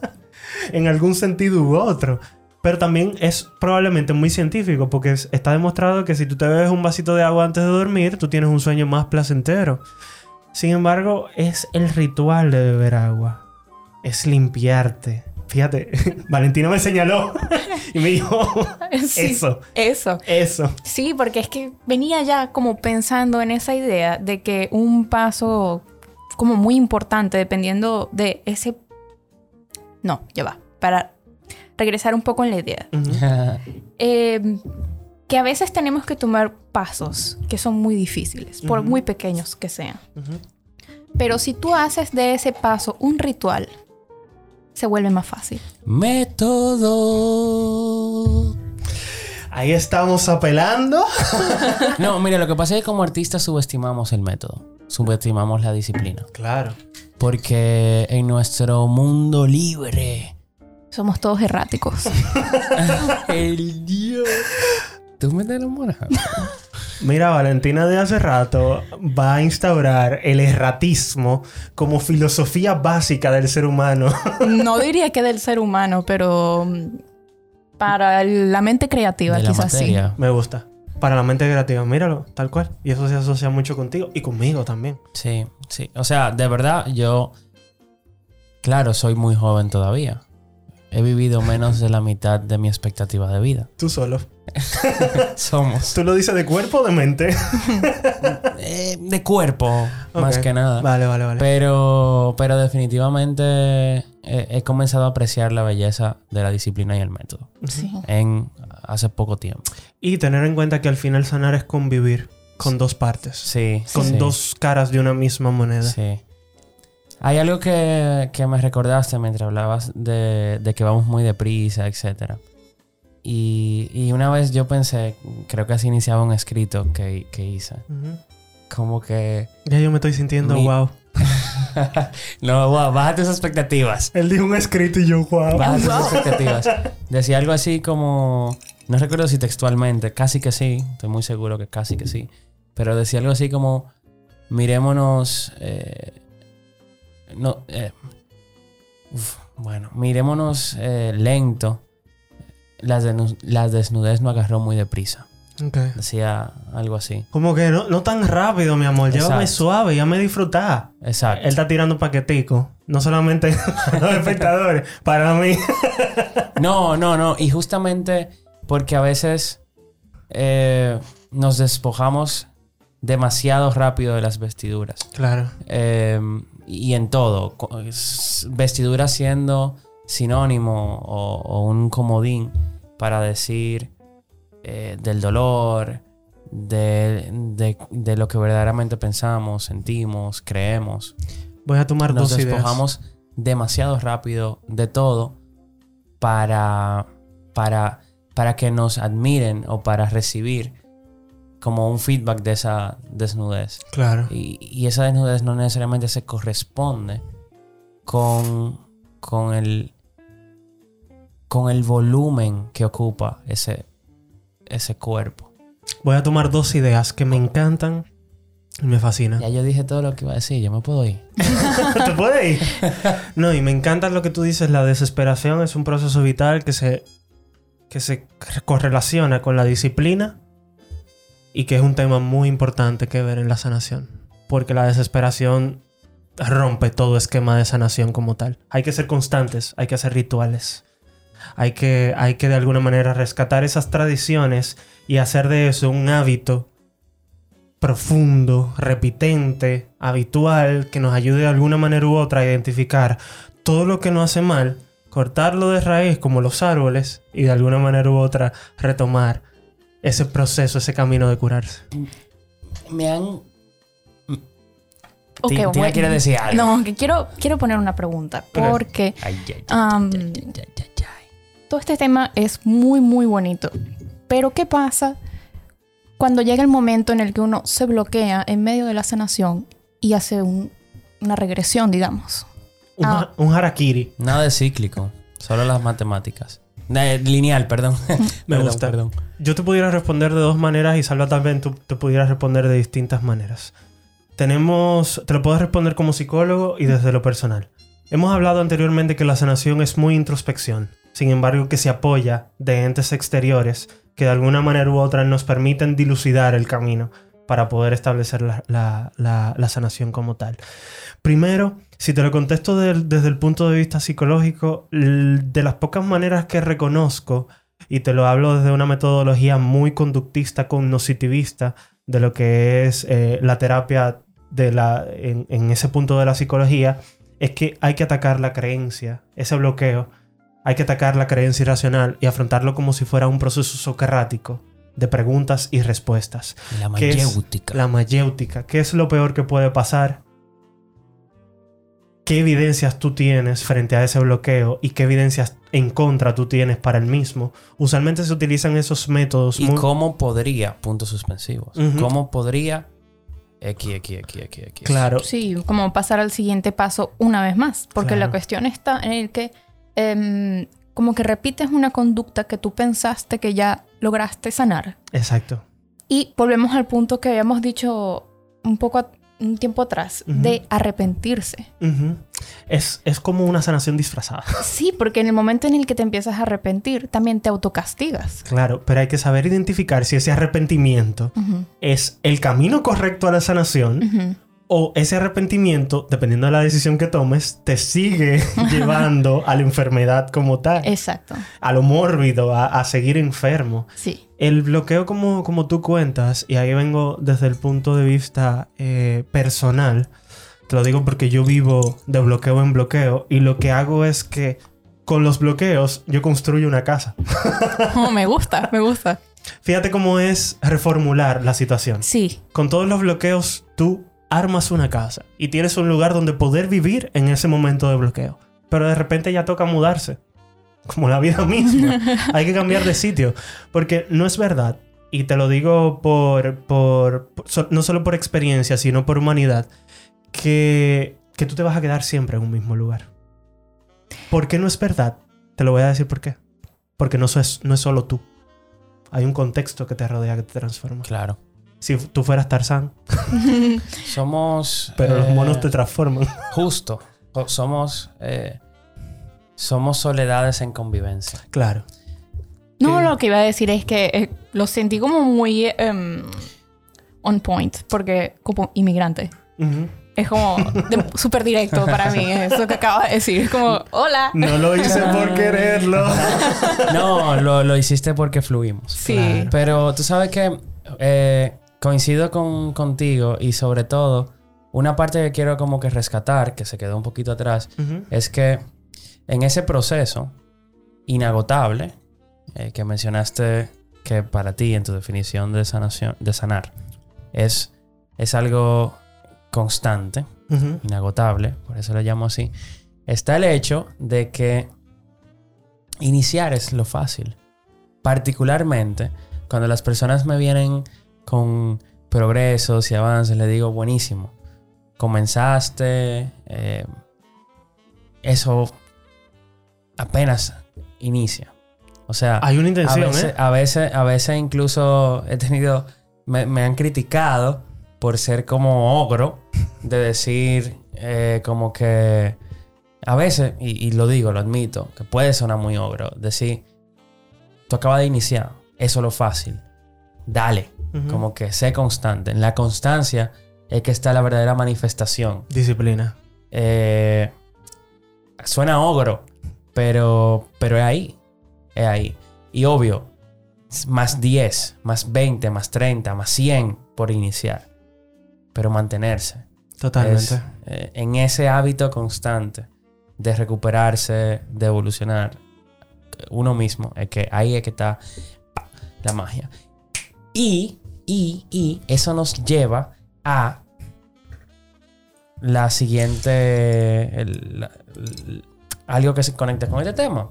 en algún sentido u otro. Pero también es probablemente muy científico porque es- está demostrado que si tú te bebes un vasito de agua antes de dormir, tú tienes un sueño más placentero. Sin embargo, es el ritual de beber agua. Es limpiarte. Fíjate, Valentina me señaló y me dijo, Sí, eso, Eso. eso. Sí, porque es que venía ya como pensando en esa idea de que un paso como muy importante, dependiendo de ese... No, ya va. Para regresar un poco en la idea. Eh, que a veces tenemos que tomar pasos que son muy difíciles, por muy pequeños que sean. Pero si tú haces de ese paso un ritual, se vuelve más fácil. Método. Ahí estamos apelando. No, mira, lo que pasa es que como artistas subestimamos el método. Subestimamos la disciplina. Claro. Porque en nuestro mundo libre. Somos todos erráticos. el Dios. Tú me enamoras. Mira, Valentina de hace rato va a instaurar el erratismo como filosofía básica del ser humano. No diría que del ser humano, pero mm, para la mente creativa De la quizás sí. Me gusta. Para la mente creativa, míralo, tal cual. Y eso se asocia mucho contigo y conmigo también. Sí, sí. O sea, de verdad, yo. Claro, soy muy joven todavía. He vivido menos de la mitad de mi expectativa de vida. Tú solo. Somos. ¿Tú lo dices de cuerpo o de mente? Eh, de cuerpo, más que nada. Vale, vale, vale. Pero, pero definitivamente he, he comenzado a apreciar la belleza de la disciplina y el método. Sí. En hace poco tiempo. Y tener en cuenta que al final sanar es convivir con dos partes. Sí. Con sí, dos caras de una misma moneda. Sí. Hay algo que, que me recordaste mientras hablabas de, de que vamos muy deprisa, etc. Y, y una vez yo pensé, creo que así iniciaba un escrito que, que hice. Como que... Ya yo me estoy sintiendo Mi- wow. no, wow, baja tus expectativas. Él dijo un escrito y yo wow. Baja tus expectativas. Decía algo así como. No recuerdo si textualmente, casi que sí, estoy muy seguro que casi que sí. Pero decía algo así como: mirémonos. eh, no, eh, uf, bueno, mirémonos eh, lento. La, desnu- la desnudez no agarró muy deprisa. Ok. Decía algo así. Como que no, no tan rápido, mi amor. Llévame Exacto. suave, ya me disfrutar. Exacto. Él está tirando paquetico. No solamente a los espectadores, para mí. No, no, no. Y justamente porque a veces eh, nos despojamos demasiado rápido de las vestiduras. Claro. Eh, y en todo. Vestiduras siendo sinónimo o, o un comodín para decir eh, del dolor, de, de- de lo que verdaderamente pensamos, sentimos, creemos. Voy a tomar Nos dos ideas. despojamos demasiado rápido de todo para, para, para que nos admiren o para recibir como un feedback de esa desnudez. Claro. Y, y esa desnudez no necesariamente se corresponde con, con, el, con el volumen que ocupa ese, ese cuerpo. Voy a tomar dos ideas que me encantan y me fascinan. Ya yo dije todo lo que iba a decir, yo me puedo ir. ¿Te puede ir? No, y me encanta lo que tú dices. La desesperación es un proceso vital que se, que se correlaciona con la disciplina y que es un tema muy importante que ver en la sanación. Porque la desesperación rompe todo esquema de sanación como tal. Hay que ser constantes, hay que hacer rituales. Hay que, hay que de alguna manera rescatar esas tradiciones y hacer de eso un hábito profundo, repitente, habitual, que nos ayude de alguna manera u otra a identificar todo lo que nos hace mal, cortarlo de raíz como los árboles y de alguna manera u otra retomar ese proceso, ese camino de curarse. me han... Ok, Ti- Tina bueno. quiere decir algo. No, que quiero, quiero poner una pregunta. Porque Ay, ay, ay, ay. Todo este tema es muy, muy bonito. Pero ¿qué pasa cuando llega el momento en el que uno se bloquea en medio de la sanación y hace un- una regresión, digamos? Un, Ah. un harakiri. Nada de cíclico, solo las matemáticas. Eh, lineal, perdón. Me Perdón, gusta. perdón. Yo te pudiera responder de dos maneras y Salva también tú te pudieras responder de distintas maneras. Tenemos, te lo puedo responder como psicólogo y desde lo personal. Hemos hablado anteriormente que la sanación es muy introspección, sin embargo que se apoya de entes exteriores que de alguna manera u otra nos permiten dilucidar el camino para poder establecer la, sanación como tal. Primero, si te lo contesto desde el punto de vista psicológico, de las pocas maneras que reconozco y te lo hablo desde una metodología muy conductista, cognitivista, de lo que es eh, la terapia en ese punto de la psicología, es que hay que atacar la creencia, ese bloqueo, hay que atacar la creencia irracional y afrontarlo como si fuera un proceso socrático de preguntas y respuestas. La ¿Qué es mayéutica. La mayéutica. ¿Qué es lo peor que puede pasar? ¿Qué evidencias tú tienes frente a ese bloqueo y qué evidencias en contra tú tienes para el mismo? Usualmente se utilizan esos métodos ¿Y muy... cómo podría? Puntos suspensivos. ¿Cómo podría? X, X, X, X, X. Claro. Sí, como pasar al siguiente paso una vez más. Porque Claro. la cuestión está en el que em, como que repites una conducta que tú pensaste que ya lograste sanar. Exacto. Y volvemos al punto que habíamos dicho un poco a- un tiempo atrás, Ujú. de arrepentirse. Ujú. es, es como una sanación disfrazada. Sí, porque en el momento en el que te empiezas a arrepentir, también te autocastigas. Claro, pero hay que saber identificar si ese arrepentimiento Ujú, es el camino correcto a la sanación. O ese arrepentimiento, dependiendo de la decisión que tomes, te sigue llevando a la enfermedad como tal. Exacto. a lo mórbido, a, a seguir enfermo. Sí. El bloqueo como, como tú cuentas, y ahí vengo desde el punto de vista eh, personal, te lo digo porque yo vivo de bloqueo en bloqueo y lo que hago es que con los bloqueos yo construyo una casa. Oh, me gusta, me gusta. Fíjate cómo es reformular la situación. Sí. Con todos los bloqueos tú armas una casa y tienes un lugar donde poder vivir en ese momento de bloqueo. Pero de repente ya toca mudarse. Como la vida misma. Hay que cambiar de sitio. Porque no es verdad. Y te lo digo por, por, no solo por experiencia, sino por humanidad. Que, que tú te vas a quedar siempre en un mismo lugar. ¿Por qué no es verdad? Te lo voy a decir por qué. Porque no, es, no es solo tú. Hay un contexto que te rodea que te transforma. Claro. Si tú fueras Tarzán, Somos. pero los eh, monos te transforman. Justo. Somos. eh, somos soledades en convivencia. Claro. No, lo que iba a decir es que eh, lo sentí como muy em, on point, porque como inmigrante. Es como súper directo para mí, eso que acabas de decir. Es como, hola. No lo hice por quererlo. No, lo, lo hiciste porque fluimos. Sí. Claro. Pero tú sabes que eh, coincido con, contigo y sobre todo, una parte que quiero como que rescatar, que se quedó un poquito atrás, es que en ese proceso inagotable eh, que mencionaste que para ti en tu definición de sanación de sanar es, es algo constante, inagotable, por eso lo llamo así, está el hecho de que iniciar es lo fácil. Particularmente cuando las personas me vienen con progresos y avances, le digo, buenísimo, comenzaste, eh, eso apenas inicia. O sea, Hay una a intención, veces, ¿eh? a veces, a veces incluso he tenido, me, me han criticado por ser como ogro, de decir eh, como que a veces, y, y lo digo, lo admito, que puede sonar muy ogro, decir, tú acabas de iniciar, eso es lo fácil, dale, Como que sé constante. En la constancia es que está la verdadera manifestación. Disciplina. Eh, suena ogro, pero, pero es ahí. Es ahí. Y obvio, más 10, más 20, más 30, más 100 por iniciar. Pero mantenerse. Totalmente. Es, eh, en ese hábito constante de recuperarse, de evolucionar uno mismo. Es que ahí es que está la magia. Y, y, eso nos lleva a la siguiente. algo que se conecta con este tema.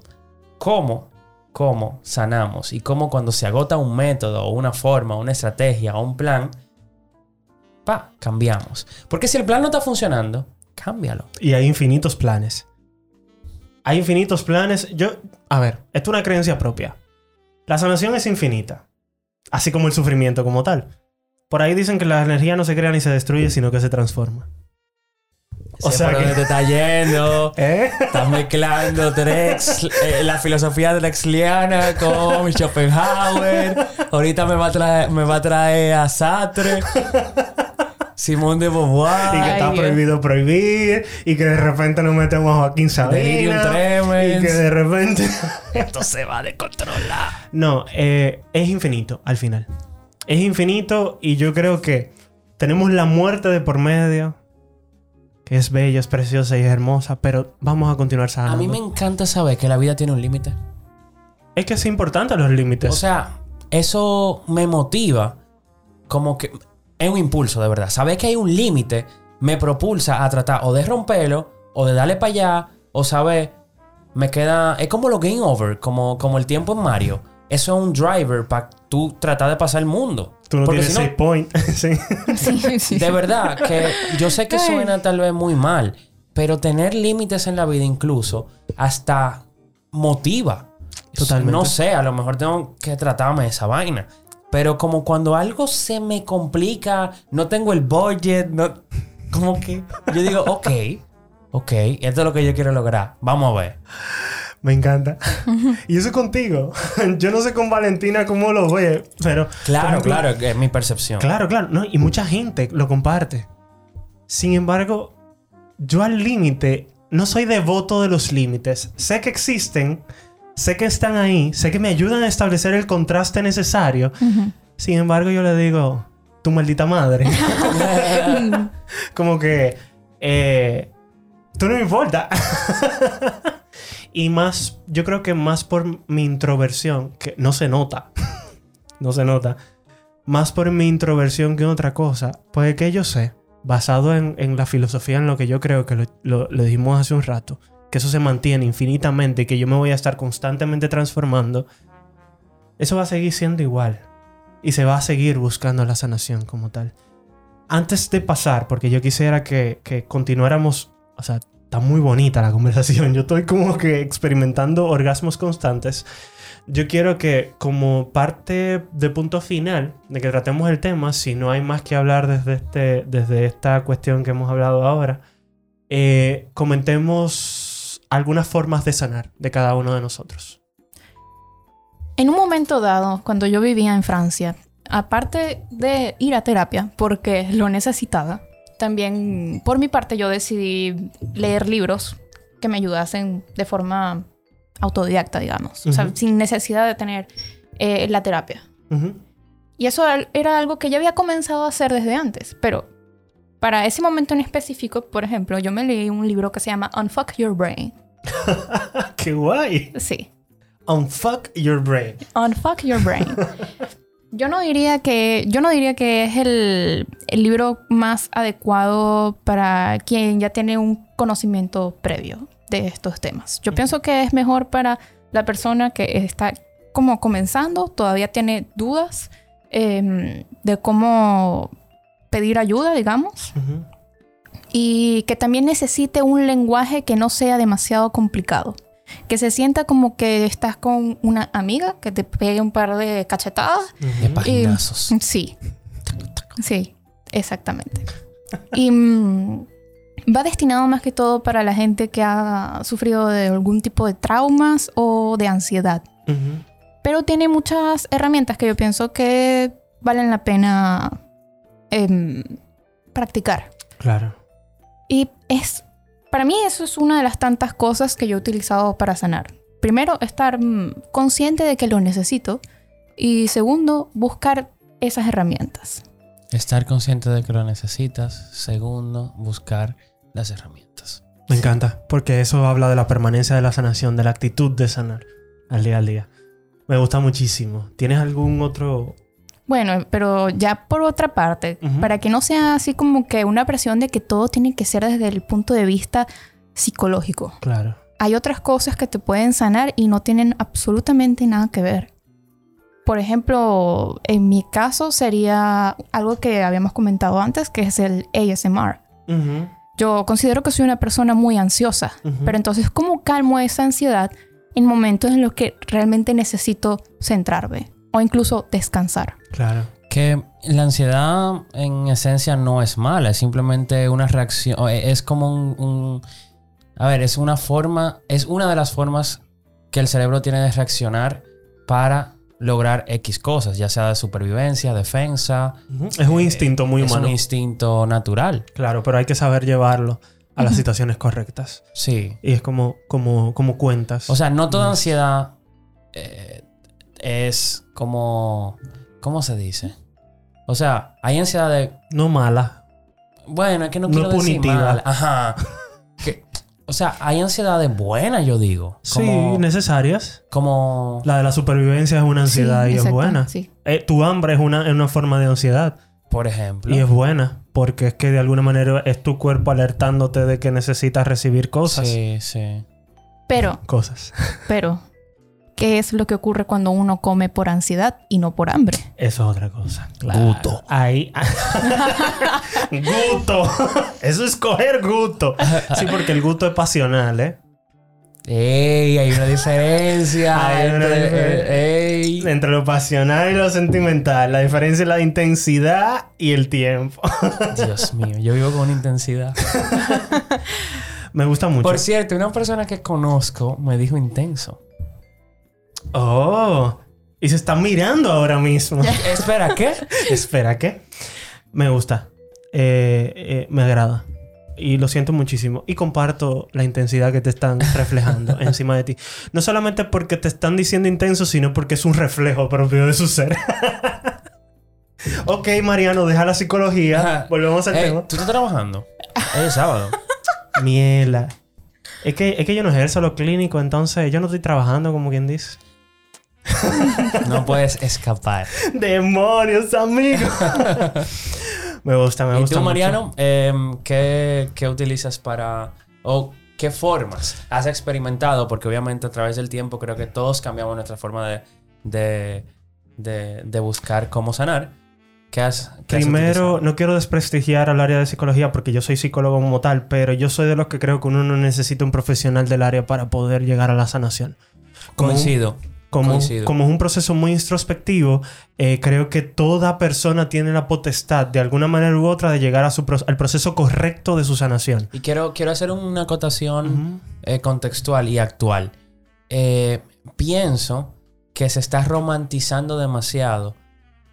¿Cómo? ¿Cómo sanamos? Y cómo cuando se agota un método, o una forma, una estrategia o un plan, pa, cambiamos. Porque si el plan no está funcionando, cámbialo. Y hay infinitos planes. Hay infinitos planes. Yo, a ver, esto es una creencia propia. La sanación es infinita. Así como el sufrimiento como tal. Por ahí dicen que la energía no se crea ni se destruye, sino que se transforma. O sea por que- dónde te está yendo. ¿Eh? Estás mezclando Drex, eh, la filosofía drexliana con Schopenhauer. Ahorita me va a traer, me va a, traer a Sartre. Simón de Y que Beauvoir. está Ay, prohibido prohibir. Y que de repente nos metemos a Joaquín Delirium Sabina. tremens. Y que de repente... Esto se va a descontrolar. No, eh, es infinito al final. Es infinito y yo creo que tenemos la muerte de por medio. Que es bella, es preciosa y es hermosa. Pero vamos a continuar A sanando. mí me encanta saber que la vida tiene un límite. Es que es importante los límites. O sea, eso me motiva como que es un impulso de verdad. Saber que hay un límite me propulsa a tratar o de romperlo o de darle para allá o saber me queda es como los game over, como como el tiempo en Mario. Eso es un driver para tú tratar de pasar el mundo. Tú no Porque tienes si no, save point. sí. Sí, sí. de verdad que yo sé que suena tal vez muy mal, pero tener límites en la vida incluso hasta motiva. Totalmente. No sé, a lo mejor tengo que tratarme de esa vaina. Pero como cuando algo se me complica, no tengo el budget, no, como que yo digo, ok, ok, esto es lo que yo quiero lograr. Vamos a ver. Me encanta. y eso contigo. yo no sé con Valentina cómo lo ve, pero... Claro, claro, que es mi percepción. Claro, claro. No, y mucha gente lo comparte. Sin embargo, yo al límite no soy devoto de los límites. Sé que existen, sé que están ahí, sé que me ayudan a establecer el contraste necesario. Ujú. Sin embargo, yo le digo, tu maldita madre. Como que, eh, tú no me importa. y más, yo creo que más por mi introversión, que no se nota. no se nota. Más por mi introversión que otra cosa. Pues que yo sé, basado en, en la filosofía, en lo que yo creo que lo, lo- lo dijimos hace un rato, que eso se mantiene infinitamente que yo me voy a estar constantemente transformando, eso va a seguir siendo igual. Y se va a seguir buscando la sanación como tal. Antes de pasar, porque yo quisiera que, que continuáramos, o sea, está muy bonita la conversación, yo estoy como que experimentando orgasmos constantes. Yo quiero que como parte de punto final de que tratemos el tema, si no hay más que hablar desde, este, desde esta cuestión que hemos hablado ahora, eh, comentemos algunas formas de sanar de cada uno de nosotros. En un momento dado, cuando yo vivía en Francia, aparte de ir a terapia, porque lo necesitaba, también por mi parte yo decidí leer libros que me ayudasen de forma autodidacta, digamos, o sea, sin necesidad de tener eh, la terapia. Y eso era algo que ya había comenzado a hacer desde antes, pero para ese momento en específico, por ejemplo, yo me leí un libro que se llama Unfuck Your Brain. ¡Qué guay! Sí, Unfuck your brain. Unfuck Your Brain. Yo no diría que, yo no diría que es el, el libro más adecuado para quien ya tiene un conocimiento previo de estos temas. Yo pienso que es mejor para la persona que está como comenzando, todavía tiene dudas em, de cómo pedir ayuda, digamos. Y que también necesite un lenguaje que no sea demasiado complicado. Que se sienta como que estás con una amiga que te pegue un par de cachetadas. De paginazos. Sí. Sí, exactamente. Y mm, va destinado más que todo para la gente que ha sufrido de algún tipo de traumas o de ansiedad. Pero tiene muchas herramientas que yo pienso que valen la pena em, practicar. Claro. Y es, para mí eso es una de las tantas cosas que yo he utilizado para sanar. Primero, estar mm, consciente de que lo necesito. Y segundo, buscar esas herramientas. Estar consciente de que lo necesitas. Segundo, buscar las herramientas. Me encanta, porque eso habla de la permanencia de la sanación, de la actitud de sanar al día al día. Me gusta muchísimo. ¿Tienes algún otro Bueno, pero ya por otra parte, para que no sea así como que una presión de que todo tiene que ser desde el punto de vista psicológico. Claro. Hay otras cosas que te pueden sanar y no tienen absolutamente nada que ver. Por ejemplo, en mi caso sería algo que habíamos comentado antes, que es el ASMR. Yo considero que soy una persona muy ansiosa, Ujú. pero entonces, ¿cómo calmo esa ansiedad en momentos en los que realmente necesito centrarme o incluso descansar? Claro. Que la ansiedad en esencia no es mala, es simplemente una reacción, e- es como un, un- A ver, es una forma, es una de las formas que el cerebro tiene de reaccionar para lograr X cosas, ya sea de supervivencia, defensa. Es un instinto muy es humano. un instinto natural. Claro, pero hay que saber llevarlo a las situaciones correctas. Sí. Y es como, como, como cuentas. O sea, no toda ansiedad eh, es como... ¿Cómo se dice? O sea, hay ansiedad de no mala. Bueno, es que no, No quiero decir punitiva. mal. Ajá. Que- o sea, hay ansiedades buenas, yo digo. Como, Sí, necesarias. como La de la supervivencia es una ansiedad Sí, y es buena. sí. Eh, tu hambre es una, es una forma de ansiedad por ejemplo. y es buena porque es que de alguna manera es tu cuerpo alertándote de que necesitas recibir cosas. Sí, sí. Pero, Cosas. pero, ¿qué es lo que ocurre cuando uno come por ansiedad y no por hambre? Eso es otra cosa. Gusto. Ahí. gusto. Eso es coger gusto. Sí, porque el gusto es pasional, ¿eh? ¡Ey! Hay una diferencia. Hay una entre- diferencia. eh, ¡Ey! Entre lo pasional y lo sentimental. La diferencia es la intensidad y el tiempo. Dios mío, yo vivo con una intensidad. Me gusta mucho. Por cierto, una persona que conozco me dijo intenso. Oh. Y se está mirando ahora mismo. Espera, ¿qué? Espera, ¿qué? Me gusta. Eh, eh, me agrada. Y lo siento muchísimo. Y comparto la intensidad que te están reflejando encima de ti. No solamente porque te están diciendo intenso, sino porque es un reflejo propio de su ser. ok, Mariano, deja la psicología. Ajá. Volvemos al Ey, tema. ¿Tú estás trabajando? Es sábado. Miela. Es que, es que yo no ejerzo lo clínico, entonces yo no estoy trabajando como quien dice. No puedes escapar. ¡Demonios, amigo! me gusta, me ¿Y gusta. tú, mucho. Mariano, em, ¿qué, qué utilizas para... o qué formas has experimentado? Porque obviamente a través del tiempo creo que todos cambiamos nuestra forma de, de, de, de buscar cómo sanar. ¿Qué has qué Primero, no quiero desprestigiar al área de psicología porque yo soy psicólogo como tal, pero yo soy de los que creo que uno no necesita un profesional del área para poder llegar a la sanación. Un- Coincido. Como, es un proceso muy introspectivo, eh, creo que toda persona tiene la potestad, de alguna manera u otra, de llegar a su pro- al proceso correcto de su sanación. Y quiero, quiero hacer una acotación eh, contextual y actual. Eh, pienso que se está romantizando demasiado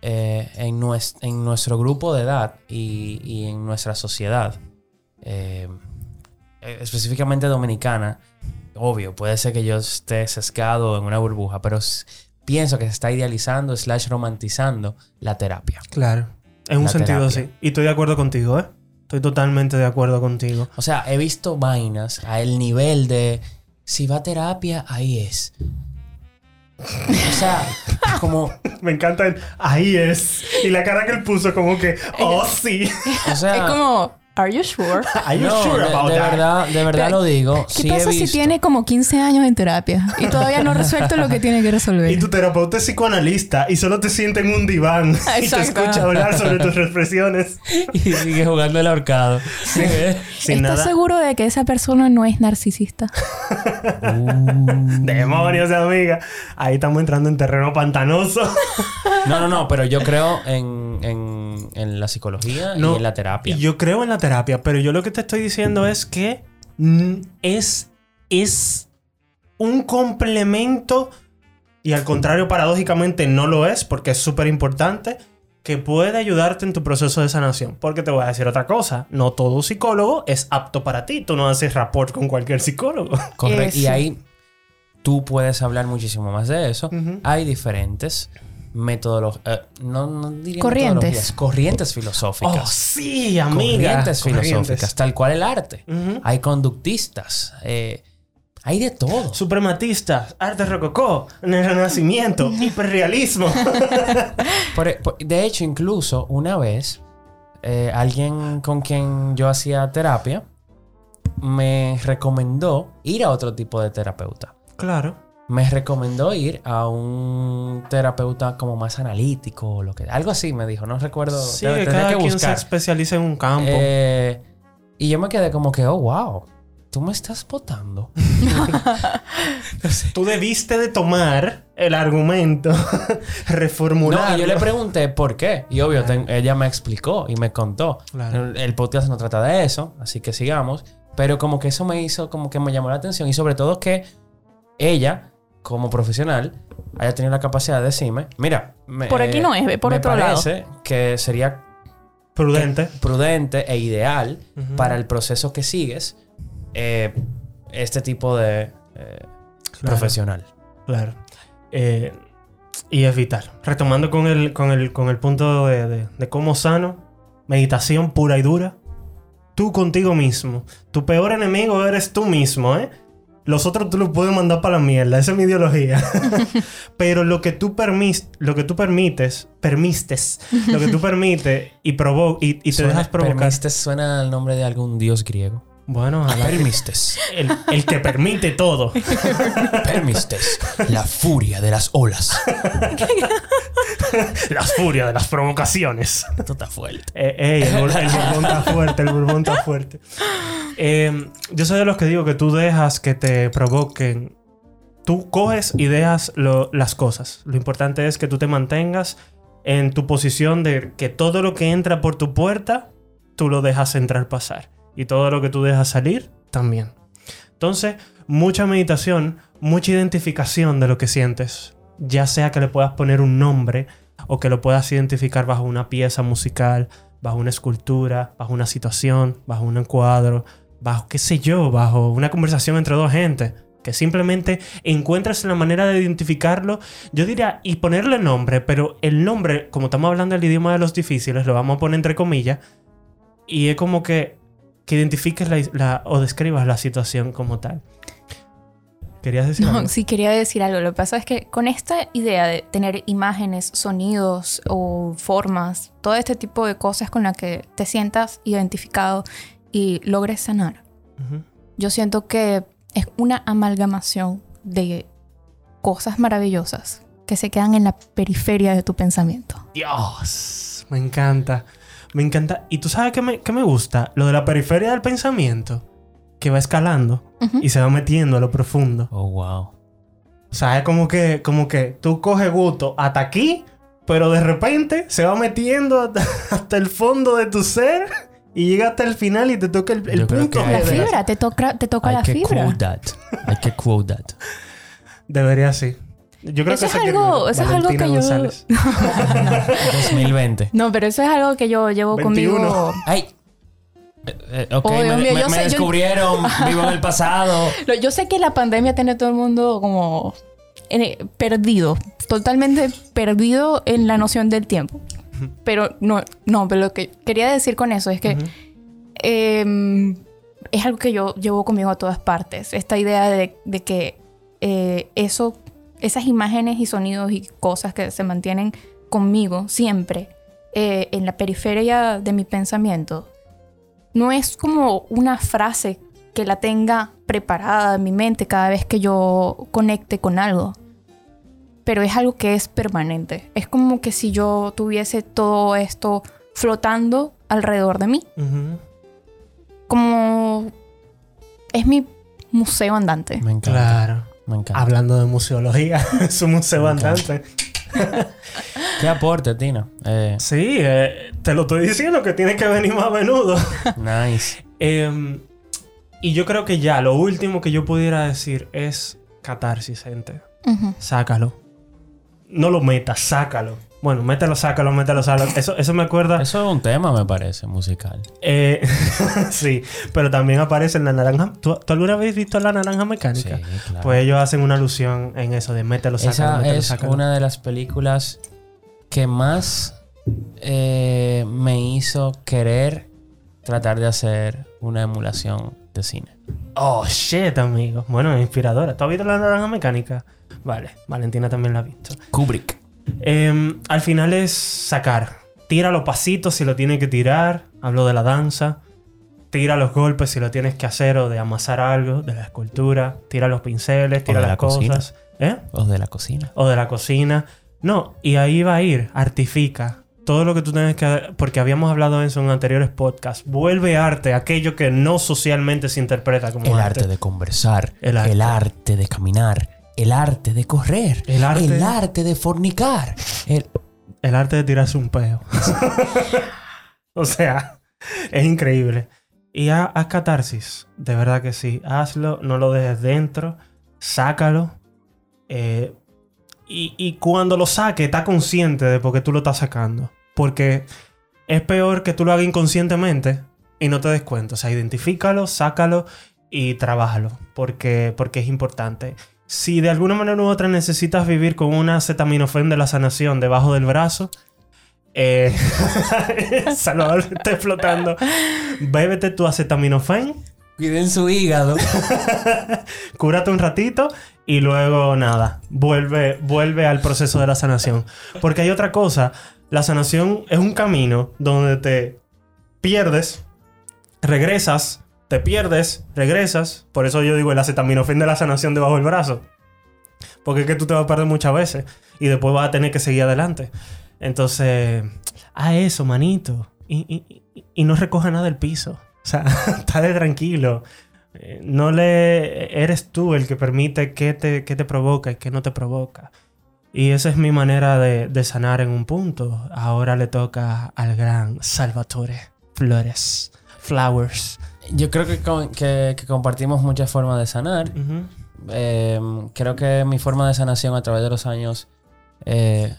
en, nues- en nuestro grupo de edad y, y en nuestra sociedad, específicamente dominicana. Obvio, puede ser que yo esté sesgado en una burbuja, pero pienso que se está idealizando slash romantizando la terapia. Claro. En un sentido terapia. así. Y estoy de acuerdo contigo, ¿eh? Estoy totalmente de acuerdo contigo. O sea, he visto vainas a el nivel de si va a terapia, ahí es. O sea, como, Me encanta el ahí es. Y la cara que él puso como que, oh sí. o sea, es como, ¿Are you sure? Are you no, sure de, about de that? verdad, de verdad Pero, lo digo. ¿Qué sí pasa si tiene como 15 años en terapia y todavía no ha resuelto lo que tiene que resolver? Y tu terapeuta es psicoanalista y solo te sienta en un diván y te Exacto. escucha hablar sobre tus expresiones. Y sigue jugando el ahorcado. Sin ¿Estás nada. seguro de que esa persona no es narcisista? Demonios, amiga. Ahí estamos entrando en terreno pantanoso. No, no, no, pero yo creo en, en, en la psicología No, y en la terapia. Yo creo en la terapia, pero yo lo que te estoy diciendo es que es, es un complemento y al contrario, paradójicamente no lo es porque es súper importante que puede ayudarte en tu proceso de sanación. Porque te voy a decir otra cosa, no todo psicólogo es apto para ti. Tú no haces rapport con cualquier psicólogo. Correcto. Y ahí tú puedes hablar muchísimo más de eso. Hay diferentes metodologías. no, no diría Corrientes. metodologías, corrientes Oh, filosóficas. sí, amiga. corrientes filosóficas, tal cual el arte. Hay conductistas. eh, Hay de todo. Suprematistas, arte rococó, en el renacimiento, hiperrealismo. Por- e, por- de hecho, incluso una vez, eh, alguien con quien yo hacía terapia me recomendó ir a otro tipo de terapeuta. claro. Me recomendó ir a un terapeuta como más analítico o lo que algo así me dijo, no recuerdo. Sí, que cada que quien se buscar. especializa en un campo. Eh, y yo me quedé como que, oh, wow, tú me estás votando. Tú debiste de tomar el argumento, reformularlo. No, y yo le pregunté por qué. Y obvio, ten- ella me explicó y me contó. Claro. El, el podcast no trata de eso, así que sigamos. Pero como que eso me hizo, como que me llamó la atención. Y sobre todo que ella, como profesional, haya tenido la capacidad de decirme, mira, me- Por aquí no es, por me otro lado. parece que sería Prudente. prudente e ideal para el proceso que sigues eh, este tipo de eh, Claro. profesional. Claro. Eh, y es vital. Retomando con el, con el, con el punto de, de- de cómo sano, meditación pura y dura. Tú contigo mismo. Tu peor enemigo eres tú mismo, ¿eh? Los otros tú los puedes mandar para la mierda. Esa es mi ideología. Pero lo que tú permis, lo que tú permites, permites, lo que tú permites y provo y, y te Suena- dejas provocar. Permistes suena al nombre de algún dios griego. Bueno, ojalá. Permistes. el, el que permite todo. Permistes. La furia de las olas. Las furias de las provocaciones. Esto está fuerte. Eh, ey, el, bur- el Bourbon está fuerte, el está fuerte. Eh, yo soy de los que digo que tú dejas que te provoquen. Tú coges y dejas lo- las cosas. Lo importante es que tú te mantengas en tu posición de que todo lo que entra por tu puerta, tú lo dejas entrar, pasar. Y todo lo que tú dejas salir, también. Entonces, mucha meditación, mucha identificación de lo que sientes. Ya sea que le puedas poner un nombre o que lo puedas identificar bajo una pieza musical, bajo una escultura, bajo una situación, bajo un encuadro, bajo qué sé yo, bajo una conversación entre dos gente. Que simplemente encuentres la manera de identificarlo, yo diría, y ponerle nombre, pero el nombre, como estamos hablando del idioma de los difíciles, lo vamos a poner entre comillas, y es como que, que identifiques la, la- o describas la situación como tal. ¿Querías decir No, algo? sí quería decir algo. Lo que pasa es que con esta idea de tener imágenes, sonidos o formas, todo este tipo de cosas con las que te sientas identificado y logres sanar, Ujú. yo siento que es una amalgamación de cosas maravillosas que se quedan en la periferia de tu pensamiento. Dios, me encanta. Me encanta. ¿Y tú sabes qué me, qué me gusta? Lo de la periferia del pensamiento. Que va escalando y se va metiendo a lo profundo. Oh, wow. O sea, es como que, como que tú coges gusto hasta aquí, pero de repente se va metiendo hasta, hasta el fondo de tu ser y llega hasta el final y te toca el, el Yo creo punto. que- La fibra, te toca, te toca Hay la que fibra. quote that. Hay que quote that. Debería sí. Yo creo Eso que es algo- que- eso es algo que yo- González. 2020. No, pero eso es algo que yo llevo 21. conmigo. ¡Ay! Eh, eh, ok, Oh, me, mío, me- yo me sé- yo- descubrieron, vivo en el pasado. Yo sé que la pandemia tiene a todo el mundo como eh, perdido, totalmente perdido en la noción del tiempo. Pero no, no, pero lo que quería decir con eso es que eh, es algo que yo llevo conmigo a todas partes. Esta idea de, de que eh, eso, esas imágenes y sonidos y cosas que se mantienen conmigo siempre eh, en la periferia de mi pensamiento, no es como una frase que la tenga preparada en mi mente cada vez que yo conecte con algo. Pero es algo que es permanente. Es como que si yo tuviese todo esto flotando alrededor de mí. Como es mi museo andante. Me encanta. Claro. Me encanta. Hablando de museología, es un museo andante. ¿Qué aporte, Tina? Eh, Sí, eh, te lo estoy diciendo que tienes que venir más a menudo. nice. Em, y yo creo que ya lo último que yo pudiera decir es catarsis, gente. Sácalo. No lo metas, sácalo. Bueno, mételo, sácalo, mételo, sácalo. Eso, eso me acuerda. Eso es un tema, me parece, musical. eh, sí, pero también aparece en la naranja. ¿Tú, tú alguna vez has visto la naranja Sí, mecánica? claro. Pues ellos hacen una alusión en eso de mételo, sácalo, Esa mételo, es sácalo. una de las películas que más eh, me hizo querer tratar de hacer una emulación de cine. Oh, shit, amigo. Bueno, es inspiradora. ¿Tú has visto la naranja mecánica? Vale, Valentina también la ha visto. Kubrick. Em, al final es sacar. Tira los pasitos si lo tiene que tirar. Hablo de la danza. Tira los golpes si lo tienes que hacer o de amasar algo, de la escultura. Tira los pinceles, tira de las la cocina. cosas. ¿Eh? O de la cocina. O de la cocina. No, y ahí va a ir. Artifica. Todo lo que tú tienes que... Porque habíamos hablado de eso en anteriores podcasts. Vuelve arte, aquello que no socialmente se interpreta como El arte. arte de conversar. El El arte, de caminar. El arte de correr. El arte- El arte de fornicar. El... El arte de tirarse un peo. o sea, es increíble. Y ha- haz catarsis, de verdad que sí. Hazlo, no lo dejes dentro, sácalo. eh, y, y cuando lo saque, está consciente de por qué tú lo estás sacando. Porque es peor que tú lo hagas inconscientemente y no te des cuenta. O sea, identifícalo, sácalo y trabájalo. Porque, porque es importante. Si de alguna manera u otra necesitas vivir con una acetaminofén de la sanación debajo del brazo, eh, Salvador está explotando. Bébete tu acetaminofén, Cuiden su hígado. cúrate un ratito y luego nada, vuelve, vuelve al proceso de la sanación. Porque hay otra cosa, la sanación es un camino donde te pierdes, regresas, te pierdes, regresas. Por eso yo digo el acetaminofén de la sanación debajo del brazo. Porque es que tú te vas a perder muchas veces y después vas a tener que seguir adelante. Entonces, a eso, manito. Y, no recoja nada del piso. O sea, estate tranquilo. Eh, No le eres tú el que permite qué te, qué te provoca y qué no te provoca. Y esa es mi manera de, de sanar en un punto. Ahora le toca al gran Salvatore Flores. Flowers. Yo creo que, con- que- que compartimos muchas formas de sanar. Eh, creo que mi forma de sanación a través de los años, eh,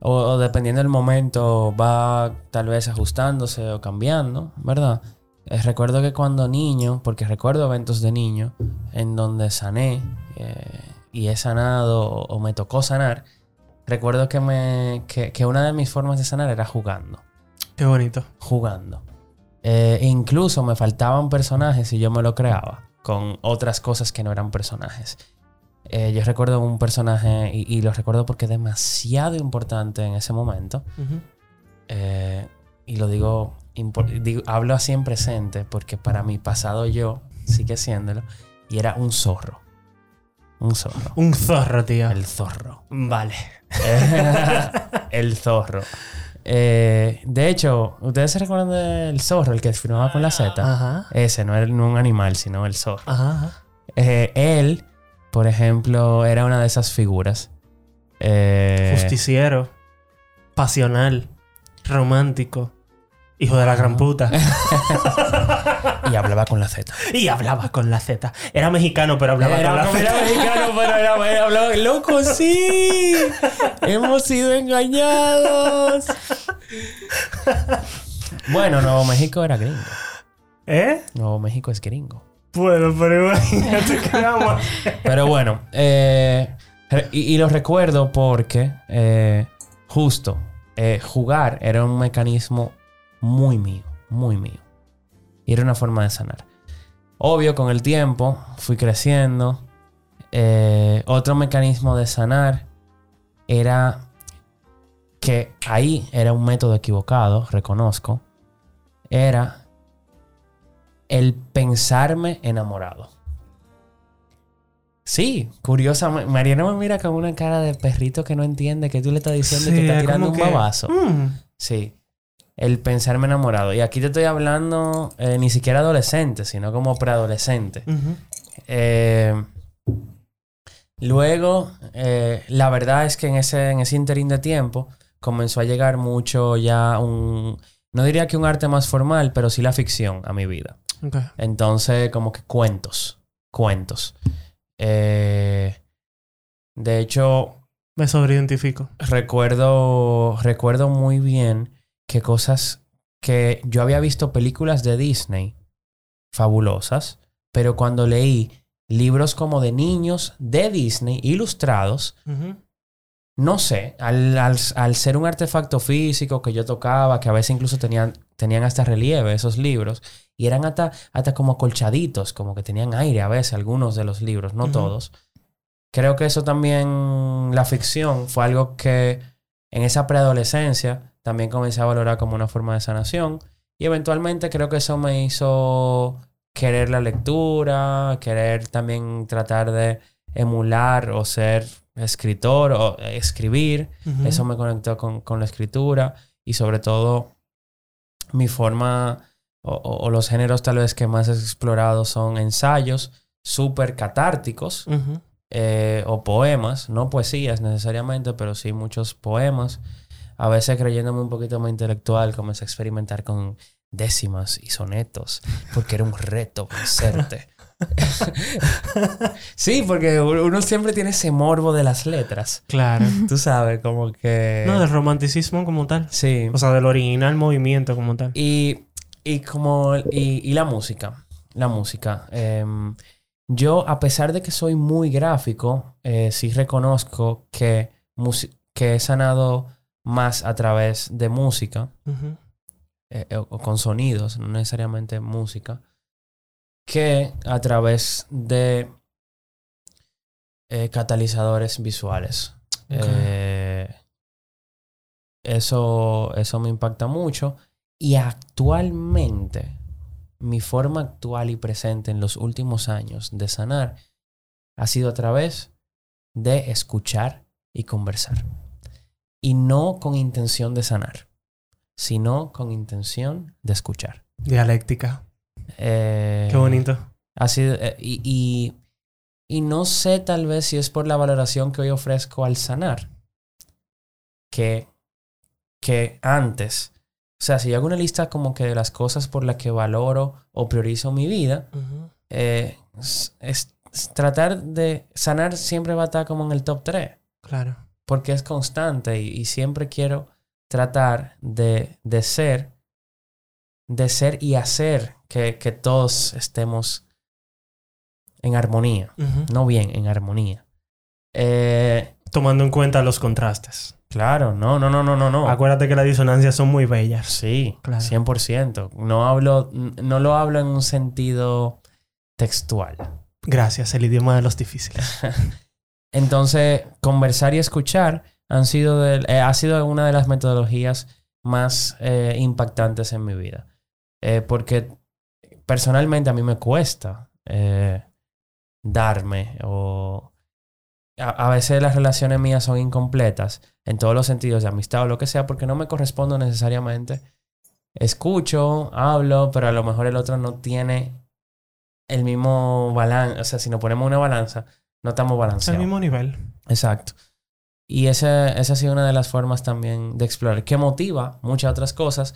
o, o dependiendo del momento, va tal vez ajustándose o cambiando, ¿verdad? Eh, recuerdo que cuando niño, porque recuerdo eventos de niño en donde sané eh, y he sanado o, o me tocó sanar, recuerdo que, me, que, que una de mis formas de sanar era jugando Qué bonito. jugando. Eh, incluso me faltaban personajes y yo me lo creaba con otras cosas que no eran personajes. Eh, yo recuerdo un personaje y, y lo recuerdo porque es demasiado importante en ese momento. Eh, y lo digo, digo- hablo así en presente porque para mi pasado yo sigue siéndolo. Y era un zorro. Un zorro. Un zorro, tío. El zorro. Vale. el zorro. Eh, de hecho, ¿ustedes se recuerdan del zorro, el que firmaba con la Z? Ajá. Ese, no era no un animal, sino el zorro. Ajá. ajá. Eh, él, por ejemplo, era una de esas figuras. Eh, Justiciero. Pasional. Romántico. Hijo de la gran puta. y hablaba con la Z. y hablaba con la Z. Era mexicano, pero hablaba con la Era, Z. era mexicano, pero era, era- hablaba. ¡Loco, sí! ¡Hemos sido engañados! bueno, Nuevo México era gringo. ¿Eh? Nuevo México es gringo. Bueno, pero imagínate que vamos. Pero bueno, eh, y, y lo recuerdo porque eh, justo eh, jugar era un mecanismo muy mío, muy mío. Y era una forma de sanar. Obvio, con el tiempo fui creciendo. Eh, otro mecanismo de sanar era que ahí era un método equivocado, reconozco. Era el pensarme enamorado. Sí, curiosamente. Mariana me mira con una cara de perrito que no entiende que tú le estás diciendo que está es tirando un que, babazo. mm, Sí. El pensarme enamorado. Y aquí te estoy hablando eh, ni siquiera adolescente, sino como preadolescente. Eh, luego, eh, la verdad es que en ese, en ese interín de tiempo comenzó a llegar mucho ya un... No diría que un arte más formal, pero sí la ficción a mi vida. Entonces, como que cuentos. Cuentos. De hecho, Me sobreidentifico. recuerdo, recuerdo muy bien que cosas que yo había visto películas de Disney fabulosas, pero cuando leí libros como de niños de Disney ilustrados, no sé, al, al- al ser un artefacto físico que yo tocaba, que a veces incluso tenían, tenían hasta relieve esos libros, y eran hasta, hasta como acolchaditos, como que tenían aire a veces algunos de los libros, no todos. Creo que eso también, la ficción, fue algo que en esa preadolescencia también comencé a valorar como una forma de sanación. Y eventualmente creo que eso me hizo querer la lectura, querer también tratar de emular o ser escritor o escribir. Eso me conectó con, con la escritura y sobre todo mi forma o, o- los géneros tal vez que más he explorado son ensayos súper catárticos eh, o poemas, no poesías necesariamente, pero sí muchos poemas. A veces creyéndome un poquito más intelectual, comencé a experimentar con décimas y sonetos, porque era un reto vencerte. sí, porque uno siempre tiene ese morbo de las letras. Claro. Tú sabes, como que... No, del romanticismo como tal. Sí. O sea, del original movimiento como tal. Y, y como... Y, y la música. La música. Em, yo, a pesar de que soy muy gráfico, eh, sí reconozco que, que he sanado más a través de música Ujú. eh, o, o con sonidos, no necesariamente música, que a través de eh, catalizadores visuales. Eh, eso, eso me impacta mucho. Y actualmente, mi forma actual y presente en los últimos años de sanar ha sido a través de escuchar y conversar. Y no con intención de sanar, sino con intención de escuchar. Dialéctica. Eh, Qué bonito. sido, eh, y, y, y no sé tal vez si es por la valoración que hoy ofrezco al sanar, que, que antes. O sea, si yo hago una lista como que de las cosas por las que valoro o priorizo mi vida, eh, es tratar de sanar siempre va a estar como en el top 3, Claro. Porque es constante y, y siempre quiero tratar de, de ser, de ser y hacer que, que todos estemos en armonía. No bien, en armonía. Eh, Tomando en cuenta los contrastes. claro, no, no, no, no, no, no. Acuérdate que las disonancias son muy bellas. Sí, Claro. 100%. No hablo, no lo hablo en un sentido textual. Gracias, el idioma de los difíciles. Entonces, conversar y escuchar han sido eh, ha sido una de las metodologías más eh, impactantes en mi vida. Eh, porque personalmente a mí me cuesta darme o... A, a veces las relaciones mías son incompletas en todos los sentidos de amistad o lo que sea porque no me correspondo necesariamente. Escucho, hablo, pero a lo mejor el otro no tiene el mismo balance. O sea, si nos ponemos una balanza, no estamos Al balanceados. mismo nivel. Exacto. Y esa, esa ha sido una de las formas también de explorar, que motiva muchas otras cosas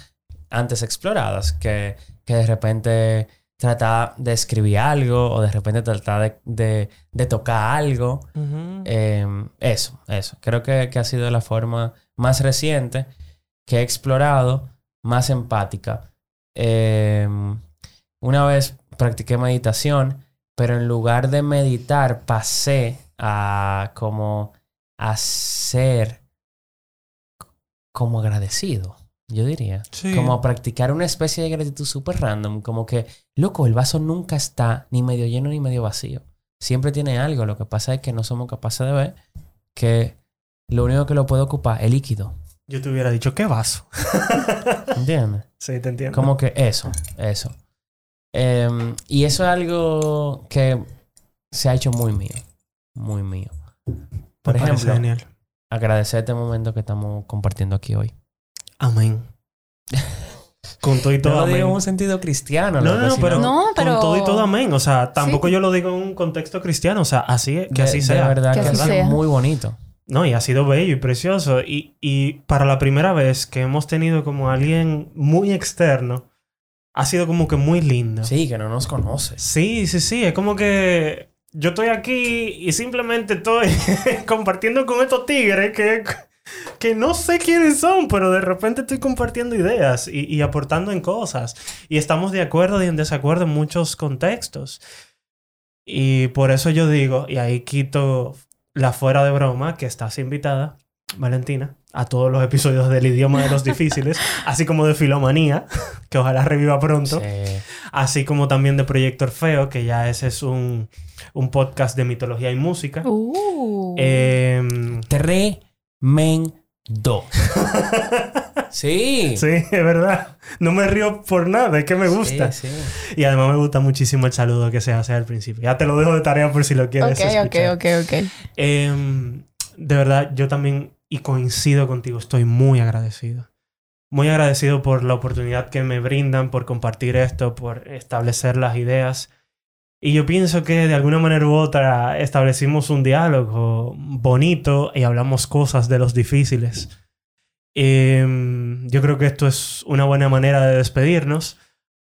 antes exploradas, que, que de repente tratar de escribir algo o de repente tratar de, de, de tocar algo. Eh, eso, eso. Creo que, que ha sido la forma más reciente que he explorado, más empática. Eh, una vez practiqué meditación, pero en lugar de meditar pasé a como a ser como agradecido, yo diría. Sí. Como a practicar una especie de gratitud súper random. Como que, loco, el vaso nunca está ni medio lleno ni medio vacío. Siempre tiene algo. Lo que pasa es que no somos capaces de ver que lo único que lo puede ocupar es líquido. Yo te hubiera dicho, ¿qué vaso? ¿Entiendes? sí, te entiendo. Como que eso, eso. Em, y eso es algo que se ha hecho muy mío. Muy mío. Por Me ejemplo, Genial. agradecer este momento que estamos compartiendo aquí hoy. Amén. Con todo y No todo lo digo en un sentido cristiano. No, no, no, pero, No, pero- con todo y todo amén. O sea, tampoco Sí. yo lo digo en un contexto cristiano. O sea, así que de- así de sea. verdad Que ha sido sea. muy bonito. No, y ha sido bello y precioso. Y, y para la primera vez que hemos tenido como alguien muy externo, ha sido como que muy lindo. Sí, que no nos conoces. Sí, sí, sí. Es como que yo estoy aquí y simplemente estoy compartiendo con estos tigres que, que no sé quiénes son, pero de repente estoy compartiendo ideas y, y aportando en cosas. Y estamos de acuerdo y en desacuerdo en muchos contextos. Y por eso yo digo, y ahí quito la fuera de broma, que estás invitada Valentina a todos los episodios del idioma de los difíciles, así como de Filomanía, que ojalá reviva pronto, Sí. así como también de Proyecto Orfeo, que ya ese es un, un podcast de mitología y música. Uh. Em, Tremendo. sí. sí, es verdad. No me río por nada, es que me gusta. Sí, sí. Y además me gusta muchísimo el saludo que se hace al principio. Ya te lo dejo de tarea por si lo quieres ok, ok, escuchar. ok, ok. Em, de verdad, yo también, y coincido contigo, estoy muy agradecido. Muy agradecido por la oportunidad que me brindan, por compartir esto, por establecer las ideas. Y yo pienso que de alguna manera u otra establecimos un diálogo bonito y hablamos cosas de los difíciles. Em, yo creo que esto es una buena manera de despedirnos.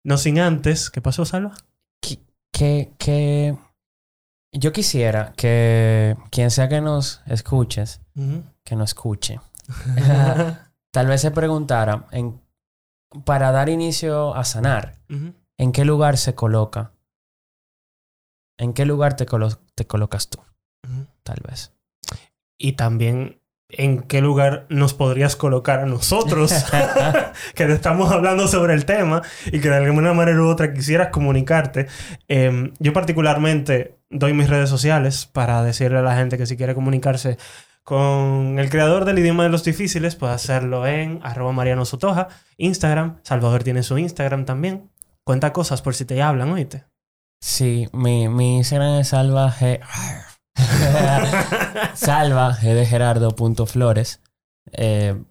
No sin antes. ¿Qué pasó, Salva? Que, que yo quisiera que quien sea que nos escuches, que nos escuche, tal vez se preguntara en, para dar inicio a sanar, ¿en qué lugar se coloca? ¿En qué lugar te, colo- te colocas tú? Tal vez. y también en qué lugar nos podrías colocar a nosotros que te estamos hablando sobre el tema y que de alguna manera u otra quisieras comunicarte. Eh, yo particularmente doy mis redes sociales para decirle a la gente que si quiere comunicarse con el creador del idioma de los difíciles, puede hacerlo en arroba Mariano Sotoja, Instagram. Salvador tiene su Instagram también. Cuenta cosas por si te hablan, oíste. Sí, mi, mi Instagram es salva G... salva G de Gerardo punto Flores. Eh,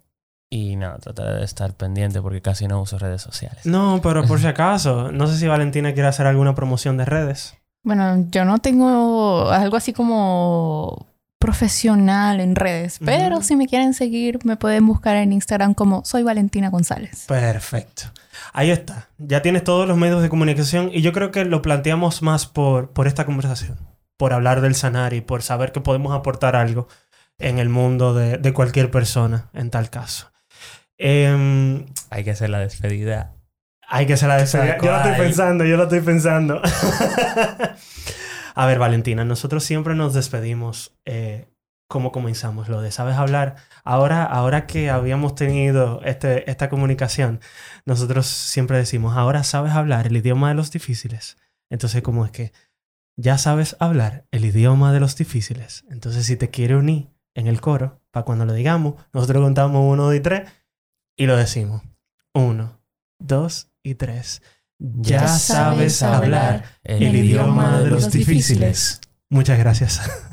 y nada, trataré de estar pendiente porque casi no uso redes sociales. No, pero por si acaso, no sé si Valentina quiere hacer alguna promoción de redes. Bueno, yo no tengo algo así como profesional en redes, Ujú. pero si me quieren seguir, me pueden buscar en Instagram como soy Valentina González. Perfecto. Ahí está. Ya tienes todos los medios de comunicación y yo creo que lo planteamos más por, por esta conversación, por hablar del sanar y por saber que podemos aportar algo en el mundo de, de cualquier persona en tal caso. Em, Hay que hacer la despedida. hay que hacer la despedida. Yo lo estoy pensando, yo lo estoy pensando. A ver, Valentina, nosotros siempre nos despedimos eh, como comenzamos, lo de sabes hablar. Ahora, ahora que habíamos tenido este, esta comunicación, nosotros siempre decimos, ahora sabes hablar el idioma de los difíciles. Entonces, ¿cómo es que ya sabes hablar el idioma de los difíciles? Entonces, si te quiere unir en el coro, para cuando lo digamos, nosotros contamos uno, y tres y lo decimos. Uno, dos y tres. Ya sabes hablar el idioma de los difíciles. Muchas gracias.